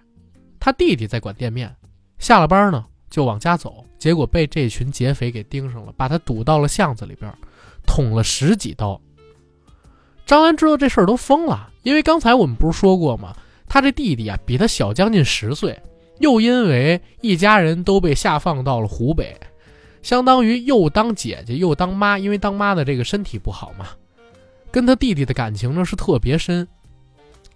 他弟弟在管店面，下了班呢就往家走，结果被这群劫匪给盯上了，把他堵到了巷子里边，捅了十几刀。张兰知道这事儿都疯了，因为刚才我们不是说过吗？他这弟弟啊比他小将近十岁。又因为一家人都被下放到了湖北，相当于又当姐姐又当妈，因为当妈的这个身体不好嘛，跟他弟弟的感情呢是特别深，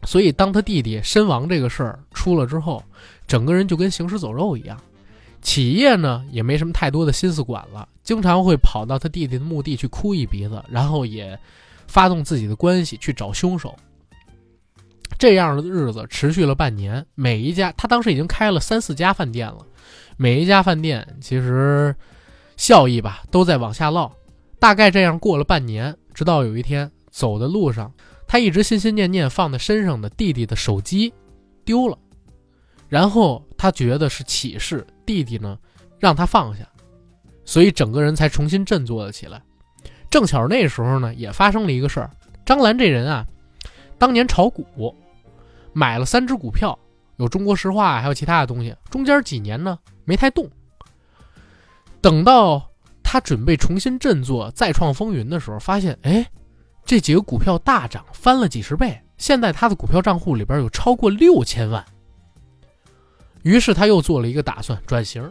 所以当他弟弟身亡这个事儿出了之后，整个人就跟行尸走肉一样，企业呢也没什么太多的心思管了，经常会跑到他弟弟的墓地去哭一鼻子，然后也发动自己的关系去找凶手。这样的日子持续了半年，每一家他当时已经开了三四家饭店了，每一家饭店其实效益吧都在往下落。大概这样过了半年，直到有一天走的路上，他一直心心念念放在身上的弟弟的手机丢了，然后他觉得是启示，弟弟呢让他放下，所以整个人才重新振作了起来。正巧那时候呢也发生了一个事儿，张兰这人啊，当年炒股。买了三只股票，有中国石化，还有其他的东西。中间几年呢没太动。等到他准备重新振作、再创风云的时候，发现哎，这几个股票大涨，翻了几十倍。现在他的股票账户里边有超过六千万。于是他又做了一个打算，转型，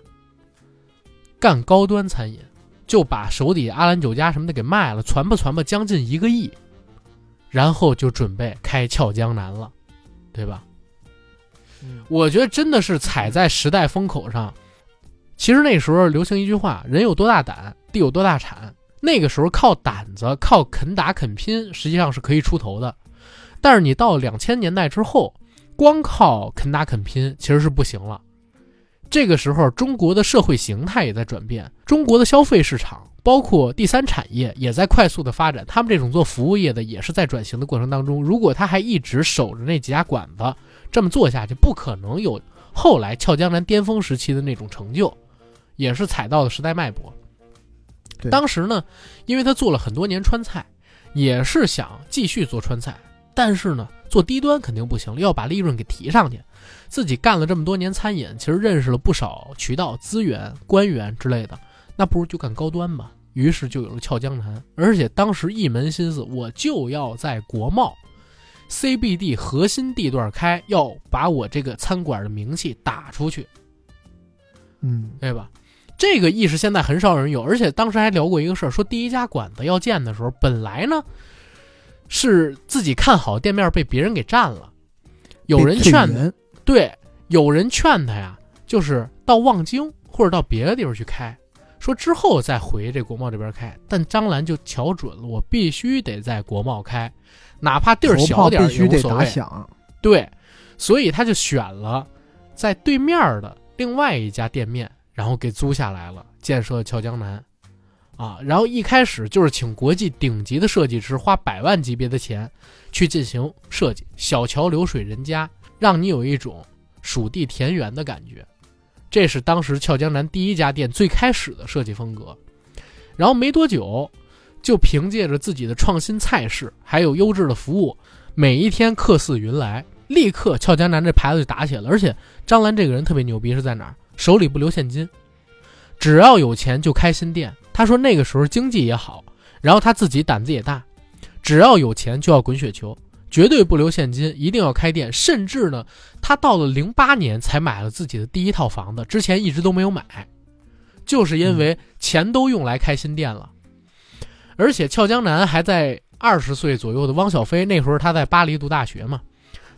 干高端餐饮，就把手底下阿兰酒家什么的给卖了，攒吧攒吧，将近一个亿，然后就准备开俏江南了。对吧？嗯我觉得真的是踩在时代风口上。其实那时候流行一句话：“人有多大胆，地有多大产。”那个时候靠胆子、靠肯打肯拼，实际上是可以出头的。但是你到两千年代之后，光靠肯打肯拼其实是不行了。这个时候，中国的社会形态也在转变，中国的消费市场，包括第三产业也在快速的发展。他们这种做服务业的也是在转型的过程当中。如果他还一直守着那几家馆子，这么做下去，不可能有后来俏江南巅峰时期的那种成就，也是踩到了时代脉搏。当时呢，因为他做了很多年川菜，也是想继续做川菜，但是呢，做低端肯定不行，要把利润给提上去。自己干了这么多年餐饮，其实认识了不少渠道、资源、官员之类的，那不如就干高端吧。于是就有了俏江南，而且当时一门心思，我就要在国贸 CBD 核心地段开，要把我这个餐馆的名气打出去，嗯，对吧？这个意识现在很少人有，而且当时还聊过一个事儿，说第一家馆子要建的时候，本来呢是自己看好店面被别人给占了，有人劝对，有人劝他呀，就是到望京或者到别的地方去开，说之后再回这国贸这边开。但张兰就瞧准了，我必须得在国贸开，哪怕地儿小点儿必须得也无所谓。打响。对，所以他就选了在对面的另外一家店面，然后给租下来了，建设俏江南。啊，然后一开始就是请国际顶级的设计师，花百万级别的钱去进行设计，小桥流水人家，让你有一种蜀地田园的感觉。这是当时俏江南第一家店最开始的设计风格。然后没多久，就凭借着自己的创新菜式，还有优质的服务，每一天客似云来，立刻俏江南这牌子就打起来了。而且张兰这个人特别牛逼，是在哪儿？手里不留现金，只要有钱就开新店。他说那个时候经济也好，然后他自己胆子也大，只要有钱就要滚雪球，绝对不留现金，一定要开店。甚至呢，他到了零八年才买了自己的第一套房子，之前一直都没有买，就是因为钱都用来开新店了。而且俏江南还在二十岁左右的汪小菲，那时候他在巴黎读大学嘛，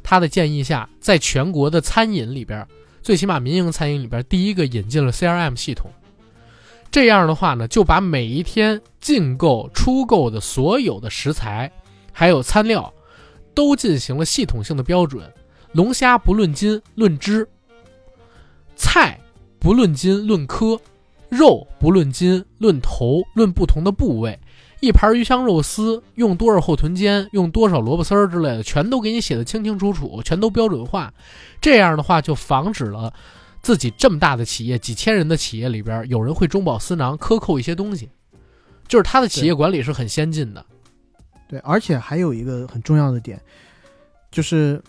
他的建议下，在全国的餐饮里边，最起码民营餐饮里边，第一个引进了 CRM 系统。这样的话呢，就把每一天进购、出购的所有的食材，还有餐料，都进行了系统性的标准。龙虾不论斤论只，菜不论斤论颗，肉不论斤论头，论不同的部位。一盘鱼香肉丝用多少后臀尖，用多少萝卜丝儿之类的，全都给你写的清清楚楚，全都标准化。这样的话，就防止了自己这么大的企业、几千人的企业里边，有人会中饱私囊，克扣一些东西。就是他的企业管理是很先进的。对，而且还有一个很重要的点，就是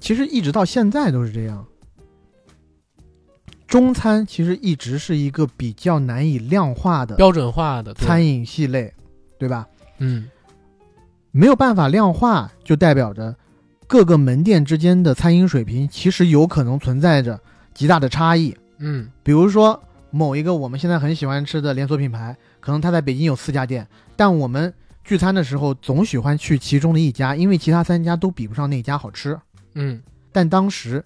其实一直到现在都是这样。中餐其实一直是一个比较难以量化的标准化的餐饮系类，对吧？嗯，没有办法量化，就代表着各个门店之间的餐饮水平其实有可能存在着极大的差异。嗯比如说某一个我们现在很喜欢吃的连锁品牌，可能它在北京有四家店，但我们聚餐的时候总喜欢去其中的一家，因为其他三家都比不上那家好吃。嗯但当时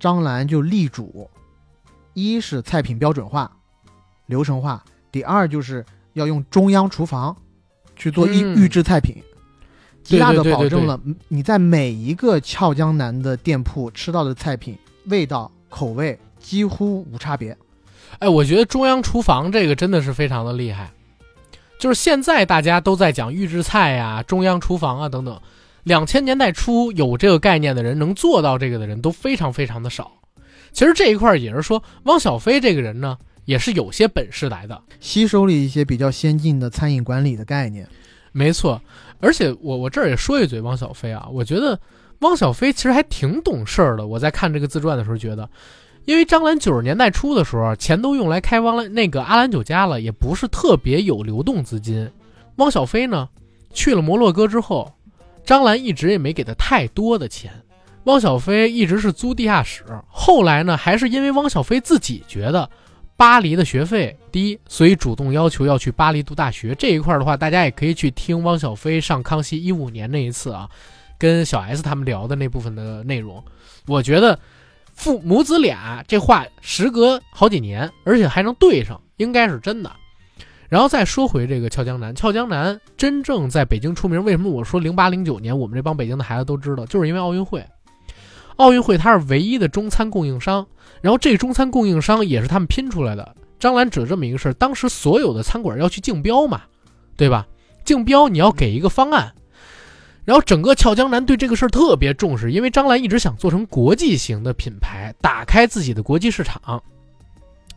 张兰就力主，一是菜品标准化、流程化，第二就是要用中央厨房去做预、嗯预制菜品，极大的保证了你在每一个俏江南的店铺吃到的菜品味道、口味几乎无差别。哎，我觉得中央厨房这个真的是非常的厉害。就是现在大家都在讲预制菜呀、中央厨房啊等等，两千年代初有这个概念的人，能做到这个的人都非常非常的少。其实这一块儿也是说，汪小菲这个人呢，也是有些本事来的。吸收了一些比较先进的餐饮管理的概念。没错，而且我我这儿也说一嘴汪小菲啊，我觉得汪小菲其实还挺懂事儿的。我在看这个自传的时候觉得，因为张兰九十年代初的时候，钱都用来开汪兰那个阿兰酒家了，也不是特别有流动资金。汪小菲呢，去了摩洛哥之后，张兰一直也没给他太多的钱。汪小菲一直是租地下室，后来呢，还是因为汪小菲自己觉得巴黎的学费低，所以主动要求要去巴黎读大学。这一块的话，大家也可以去听汪小菲上康熙一五年那一次啊，跟小 S 他们聊的那部分的内容。我觉得父母子俩这话时隔好几年，而且还能对上，应该是真的。然后再说回这个俏江南，俏江南真正在北京出名，为什么我说零八零九年我们这帮北京的孩子都知道，就是因为奥运会。奥运会它是唯一的中餐供应商，然后这中餐供应商也是他们拼出来的。张兰指这么一个事儿，当时所有的餐馆要去竞标嘛，对吧？竞标你要给一个方案，然后整个俏江南对这个事儿特别重视，因为张兰一直想做成国际型的品牌，打开自己的国际市场，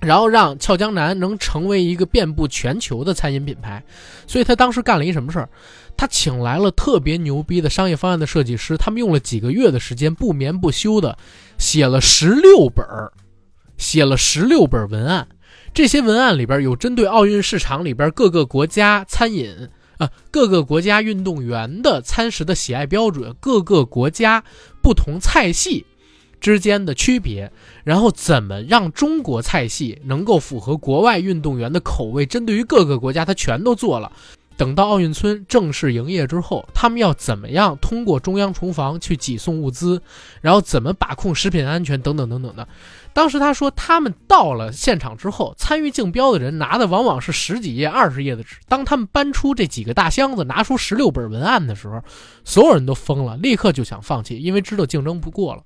然后让俏江南能成为一个遍布全球的餐饮品牌。所以他当时干了一什么事儿？他请来了特别牛逼的商业方案的设计师，他们用了几个月的时间，不眠不休的写了十六本儿，写了十六本文案。这些文案里边有针对奥运市场里边各个国家餐饮啊、各个国家运动员的餐食的喜爱标准，各个国家不同菜系之间的区别，然后怎么让中国菜系能够符合国外运动员的口味，针对于各个国家，他全都做了。等到奥运村正式营业之后，他们要怎么样通过中央厨房去寄送物资，然后怎么把控食品安全等等等等的。当时他说，他们到了现场之后，参与竞标的人拿的往往是十几页、二十页的纸。当他们搬出这几个大箱子，拿出十六本文案的时候，所有人都疯了，立刻就想放弃，因为知道竞争不过了。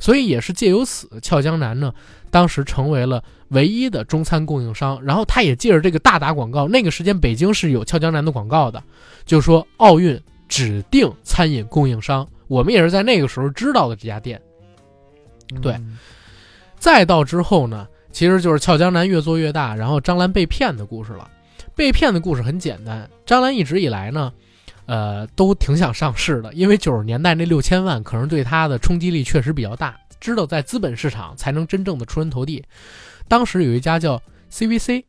所以也是借由此，俏江南呢，当时成为了唯一的中餐供应商。然后他也借着这个大打广告，那个时间北京是有俏江南的广告的，就说奥运指定餐饮供应商。我们也是在那个时候知道的这家店。对嗯再到之后呢，其实就是俏江南越做越大，然后张兰被骗的故事了。被骗的故事很简单，张兰一直以来呢，呃，都挺想上市的，因为九十年代那六千万可能对他的冲击力确实比较大，知道在资本市场才能真正的出人头地。当时有一家叫 CVC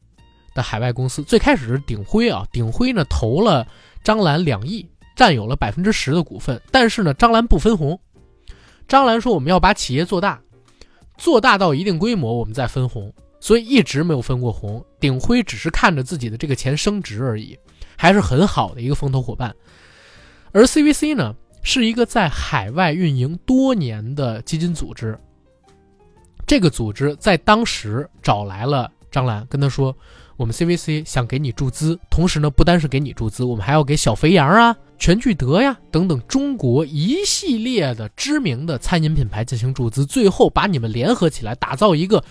的海外公司，最开始是鼎晖啊，鼎晖呢投了张兰两亿，占有了百分之十的股份，但是呢，张兰不分红。张兰说我们要把企业做大，做大到一定规模，我们再分红，所以一直没有分过红。鼎晖只是看着自己的这个钱升值而已，还是很好的一个风投伙伴。而 CVC 呢，是一个在海外运营多年的基金组织。这个组织在当时找来了张兰，跟他说：“我们 CVC 想给你注资，同时呢，不单是给你注资，我们还要给小肥羊啊、全聚德呀等等中国一系列的知名的餐饮品牌进行注资，最后把你们联合起来，打造一个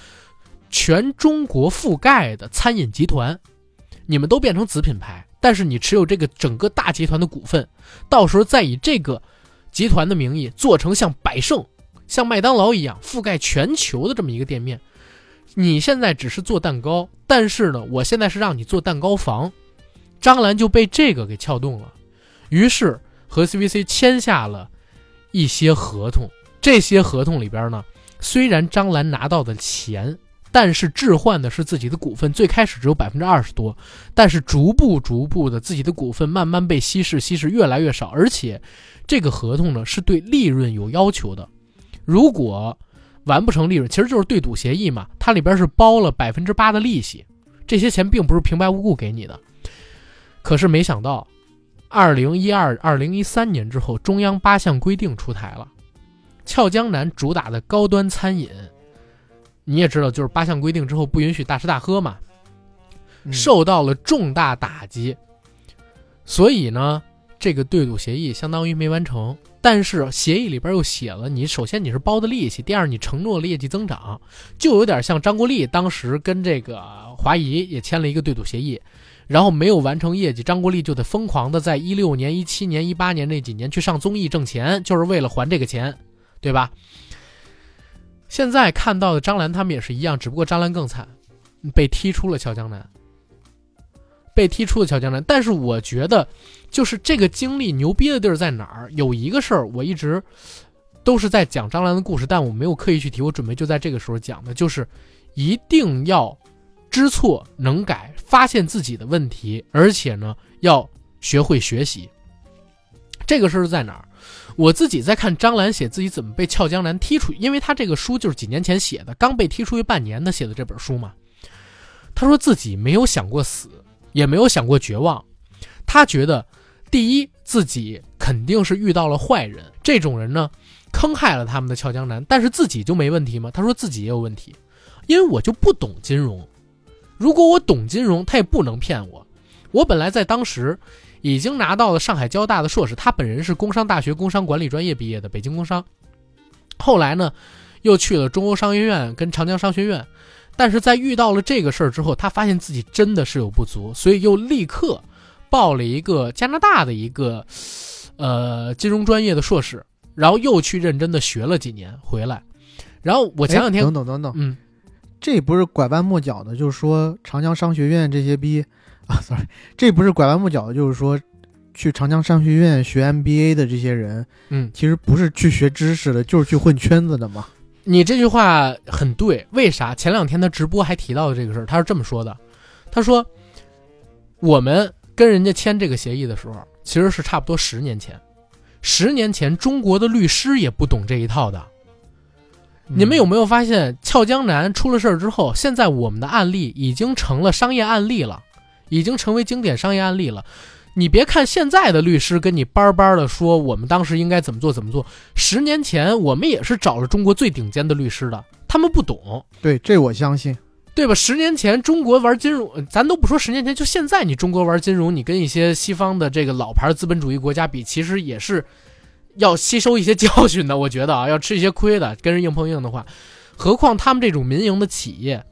全中国覆盖的餐饮集团。你们都变成子品牌，但是你持有这个整个大集团的股份，到时候再以这个集团的名义做成像百盛、像麦当劳一样覆盖全球的这么一个店面。你现在只是做蛋糕，但是呢，我现在是让你做蛋糕房。张兰就被这个给撬动了，于是和 CVC 签下了一些合同。这些合同里边呢，虽然张兰拿到的钱，但是置换的是自己的股份。最开始只有百分之二十多，但是逐步逐步的，自己的股份慢慢被稀释，稀释越来越少。而且，这个合同呢是对利润有要求的，如果完不成利润，其实就是对赌协议嘛。它里边是包了百分之八的利息，这些钱并不是平白无故给你的。可是没想到，二零一二、二零一三年之后，中央八项规定出台了，俏江南主打的高端餐饮，你也知道，就是八项规定之后不允许大吃大喝嘛，嗯受到了重大打击，所以呢，这个对赌协议相当于没完成。但是协议里边又写了，你首先你是包的利息，第二你承诺了业绩增长，就有点像张国立当时跟这个华谊也签了一个对赌协议，然后没有完成业绩，张国立就得疯狂的在一六年、一七年、一八年那几年去上综艺挣钱，就是为了还这个钱，对吧？现在看到的张兰他们也是一样，只不过张兰更惨，被踢出了俏江南。被踢出了俏江南，但是我觉得，就是这个经历牛逼的地儿在哪儿？有一个事儿，我一直都是在讲张兰的故事，但我没有刻意去提，我准备就在这个时候讲的，就是一定要知错能改，发现自己的问题，而且呢，要学会学习。这个事儿在哪儿？我自己在看张兰写自己怎么被俏江南踢出去，因为他这个书就是几年前写的，刚被踢出去半年，他写的这本书嘛。他说自己没有想过死，也没有想过绝望。他觉得，第一，自己肯定是遇到了坏人，这种人呢，坑害了他们的俏江南，但是自己就没问题吗？他说自己也有问题，因为我就不懂金融。如果我懂金融，他也不能骗我。我本来在当时已经拿到了上海交大的硕士，他本人是工商大学工商管理专业毕业的，北京工商。后来呢，又去了中欧商学院跟长江商学院，但是在遇到了这个事儿之后，他发现自己真的是有不足，所以又立刻报了一个加拿大的一个呃金融专业的硕士，然后又去认真的学了几年回来。然后我前两天等等等等，嗯，这不是拐弯抹角的，就是说长江商学院这些逼啊，sorry，这不是拐弯抹角的，就是说去长江商学院学 MBA 的这些人，嗯，其实不是去学知识的，就是去混圈子的嘛。你这句话很对，为啥？前两天他直播还提到了这个事儿，他是这么说的，他说我们跟人家签这个协议的时候，其实是差不多十年前，十年前中国的律师也不懂这一套的。你们有没有发现，俏江南出了事儿之后，现在我们的案例已经成了商业案例了，已经成为经典商业案例了。你别看现在的律师跟你叭叭的说我们当时应该怎么做怎么做，十年前我们也是找了中国最顶尖的律师的，他们不懂，对，这我相信。对吧？十年前中国玩金融，呃咱都不说十年前，就现在你中国玩金融，你跟一些西方的这个老牌资本主义国家比，其实也是要吸收一些教训的。我觉得啊，要吃一些亏的，跟人硬碰硬的话，何况他们这种民营的企业，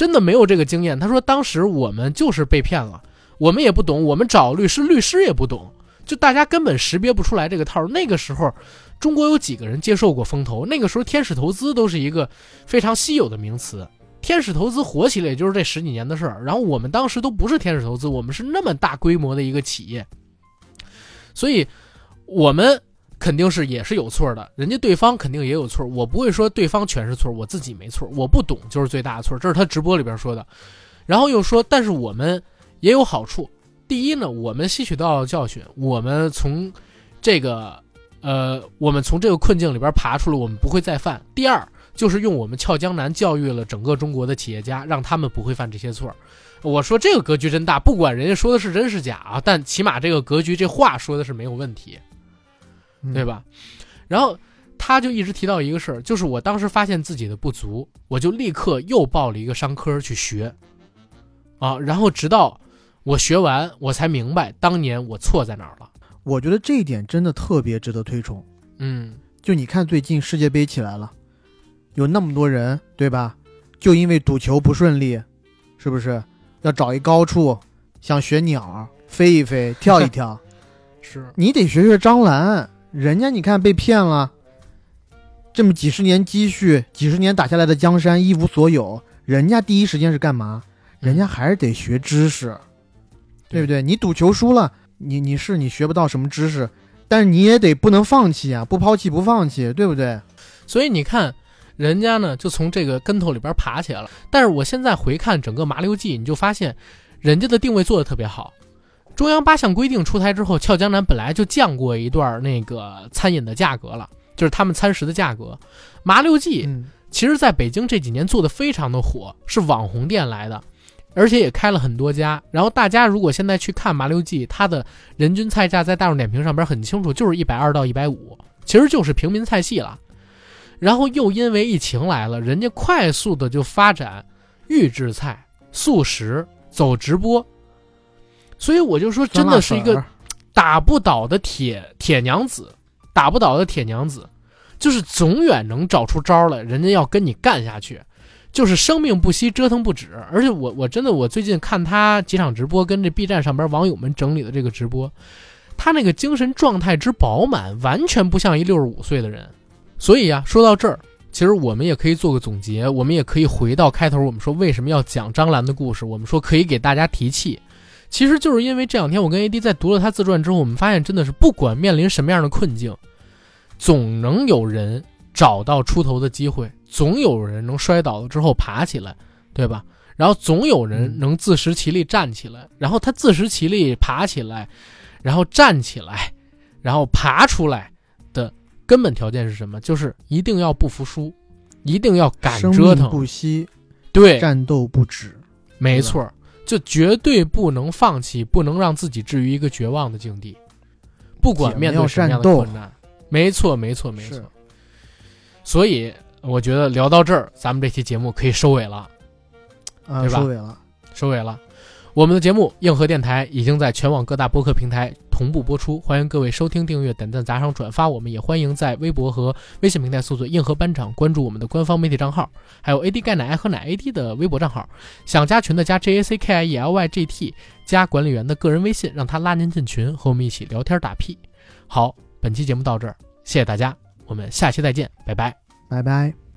真的没有这个经验。他说当时我们就是被骗了，我们也不懂，我们找律师，律师也不懂，就大家根本识别不出来这个套。那个时候，中国有几个人接受过风投？那个时候天使投资都是一个非常稀有的名词。天使投资火起来也就是这十几年的事儿，然后我们当时都不是天使投资，我们是那么大规模的一个企业，所以我们肯定是也是有错的，人家对方肯定也有错，我不会说对方全是错，我自己没错，我不懂就是最大的错，这是他直播里边说的，然后又说，但是我们也有好处，第一呢，我们吸取到了教训，我们从这个呃，我们从这个困境里边爬出来，我们不会再犯。第二。就是用我们俏江南教育了整个中国的企业家，让他们不会犯这些错。我说这个格局真大，不管人家说的是真是假啊，但起码这个格局，这话说的是没有问题，对？吧？然后他就一直提到一个事儿，就是我当时发现自己的不足，我就立刻又报了一个商科去学，啊，然后直到我学完，我才明白当年我错在哪儿了。我觉得这一点真的特别值得推崇。嗯，就你看，最近世界杯起来了，有那么多人，对吧？就因为赌球不顺利，是不是要找一高处，想学鸟儿飞一飞、跳一跳？是，你得学学张兰，人家你看被骗了，这么几十年积蓄、几十年打下来的江山一无所有，人家第一时间是干嘛？人家还是得学知识，对不对？你赌球输了，你你是你学不到什么知识，但是你也得不能放弃啊，不抛弃不放弃，对不对？所以你看，人家呢就从这个跟头里边爬起来了。但是我现在回看整个《麻溜记》，你就发现人家的定位做的特别好。中央八项规定出台之后，俏江南本来就降过一段那个餐饮的价格了，就是他们餐食的价格。麻六记嗯，其实在北京这几年做的非常的火，是网红店来的，而且也开了很多家。然后大家如果现在去看麻六记，它的人均菜价在大众点评上边很清楚，就是一百二到一百五，其实就是平民菜系了。然后又因为疫情来了，人家快速的就发展预制菜、速食、走直播，所以我就说真的是一个打不倒的铁铁娘子，打不倒的铁娘子，就是总远能找出招来，人家要跟你干下去，就是生命不息，折腾不止。而且我我真的我最近看他几场直播，跟这 B 站上边网友们整理的这个直播，他那个精神状态之饱满，完全不像一六十五岁的人。所以啊，说到这儿，其实我们也可以做个总结，我们也可以回到开头，我们说为什么要讲张兰的故事，我们说可以给大家提气。其实就是因为这两天我跟 AD 在读了他自传之后，我们发现真的是不管面临什么样的困境，总能有人找到出头的机会，总有人能摔倒了之后爬起来，对吧？然后总有人嗯能自食其力站起来，然后他自食其力爬起来，然后站起来，然后爬出来的根本条件是什么？就是一定要不服输，一定要敢折腾，不息，对，战斗不止。没错儿，就绝对不能放弃，不能让自己置于一个绝望的境地，不管面对什么样的困难。没错，没错，没错。所以我觉得聊到这儿，咱们这期节目可以收尾了，啊，对吧收尾了。收尾了。我们的节目《硬核电台》已经在全网各大播客平台同步播出，欢迎各位收听、订阅、点赞、砸赏、转发。我们也欢迎在微博和微信平台搜索“硬核班长”，关注我们的官方媒体账号，还有 AD 钙奶爱喝奶 AD 的微博账号。想加群的加 J A C K I E L Y G T，加管理员的个人微信，让他拉您进群，和我们一起聊天打屁。好，本期节目到这儿，谢谢大家，我们下期再见，拜拜。拜拜。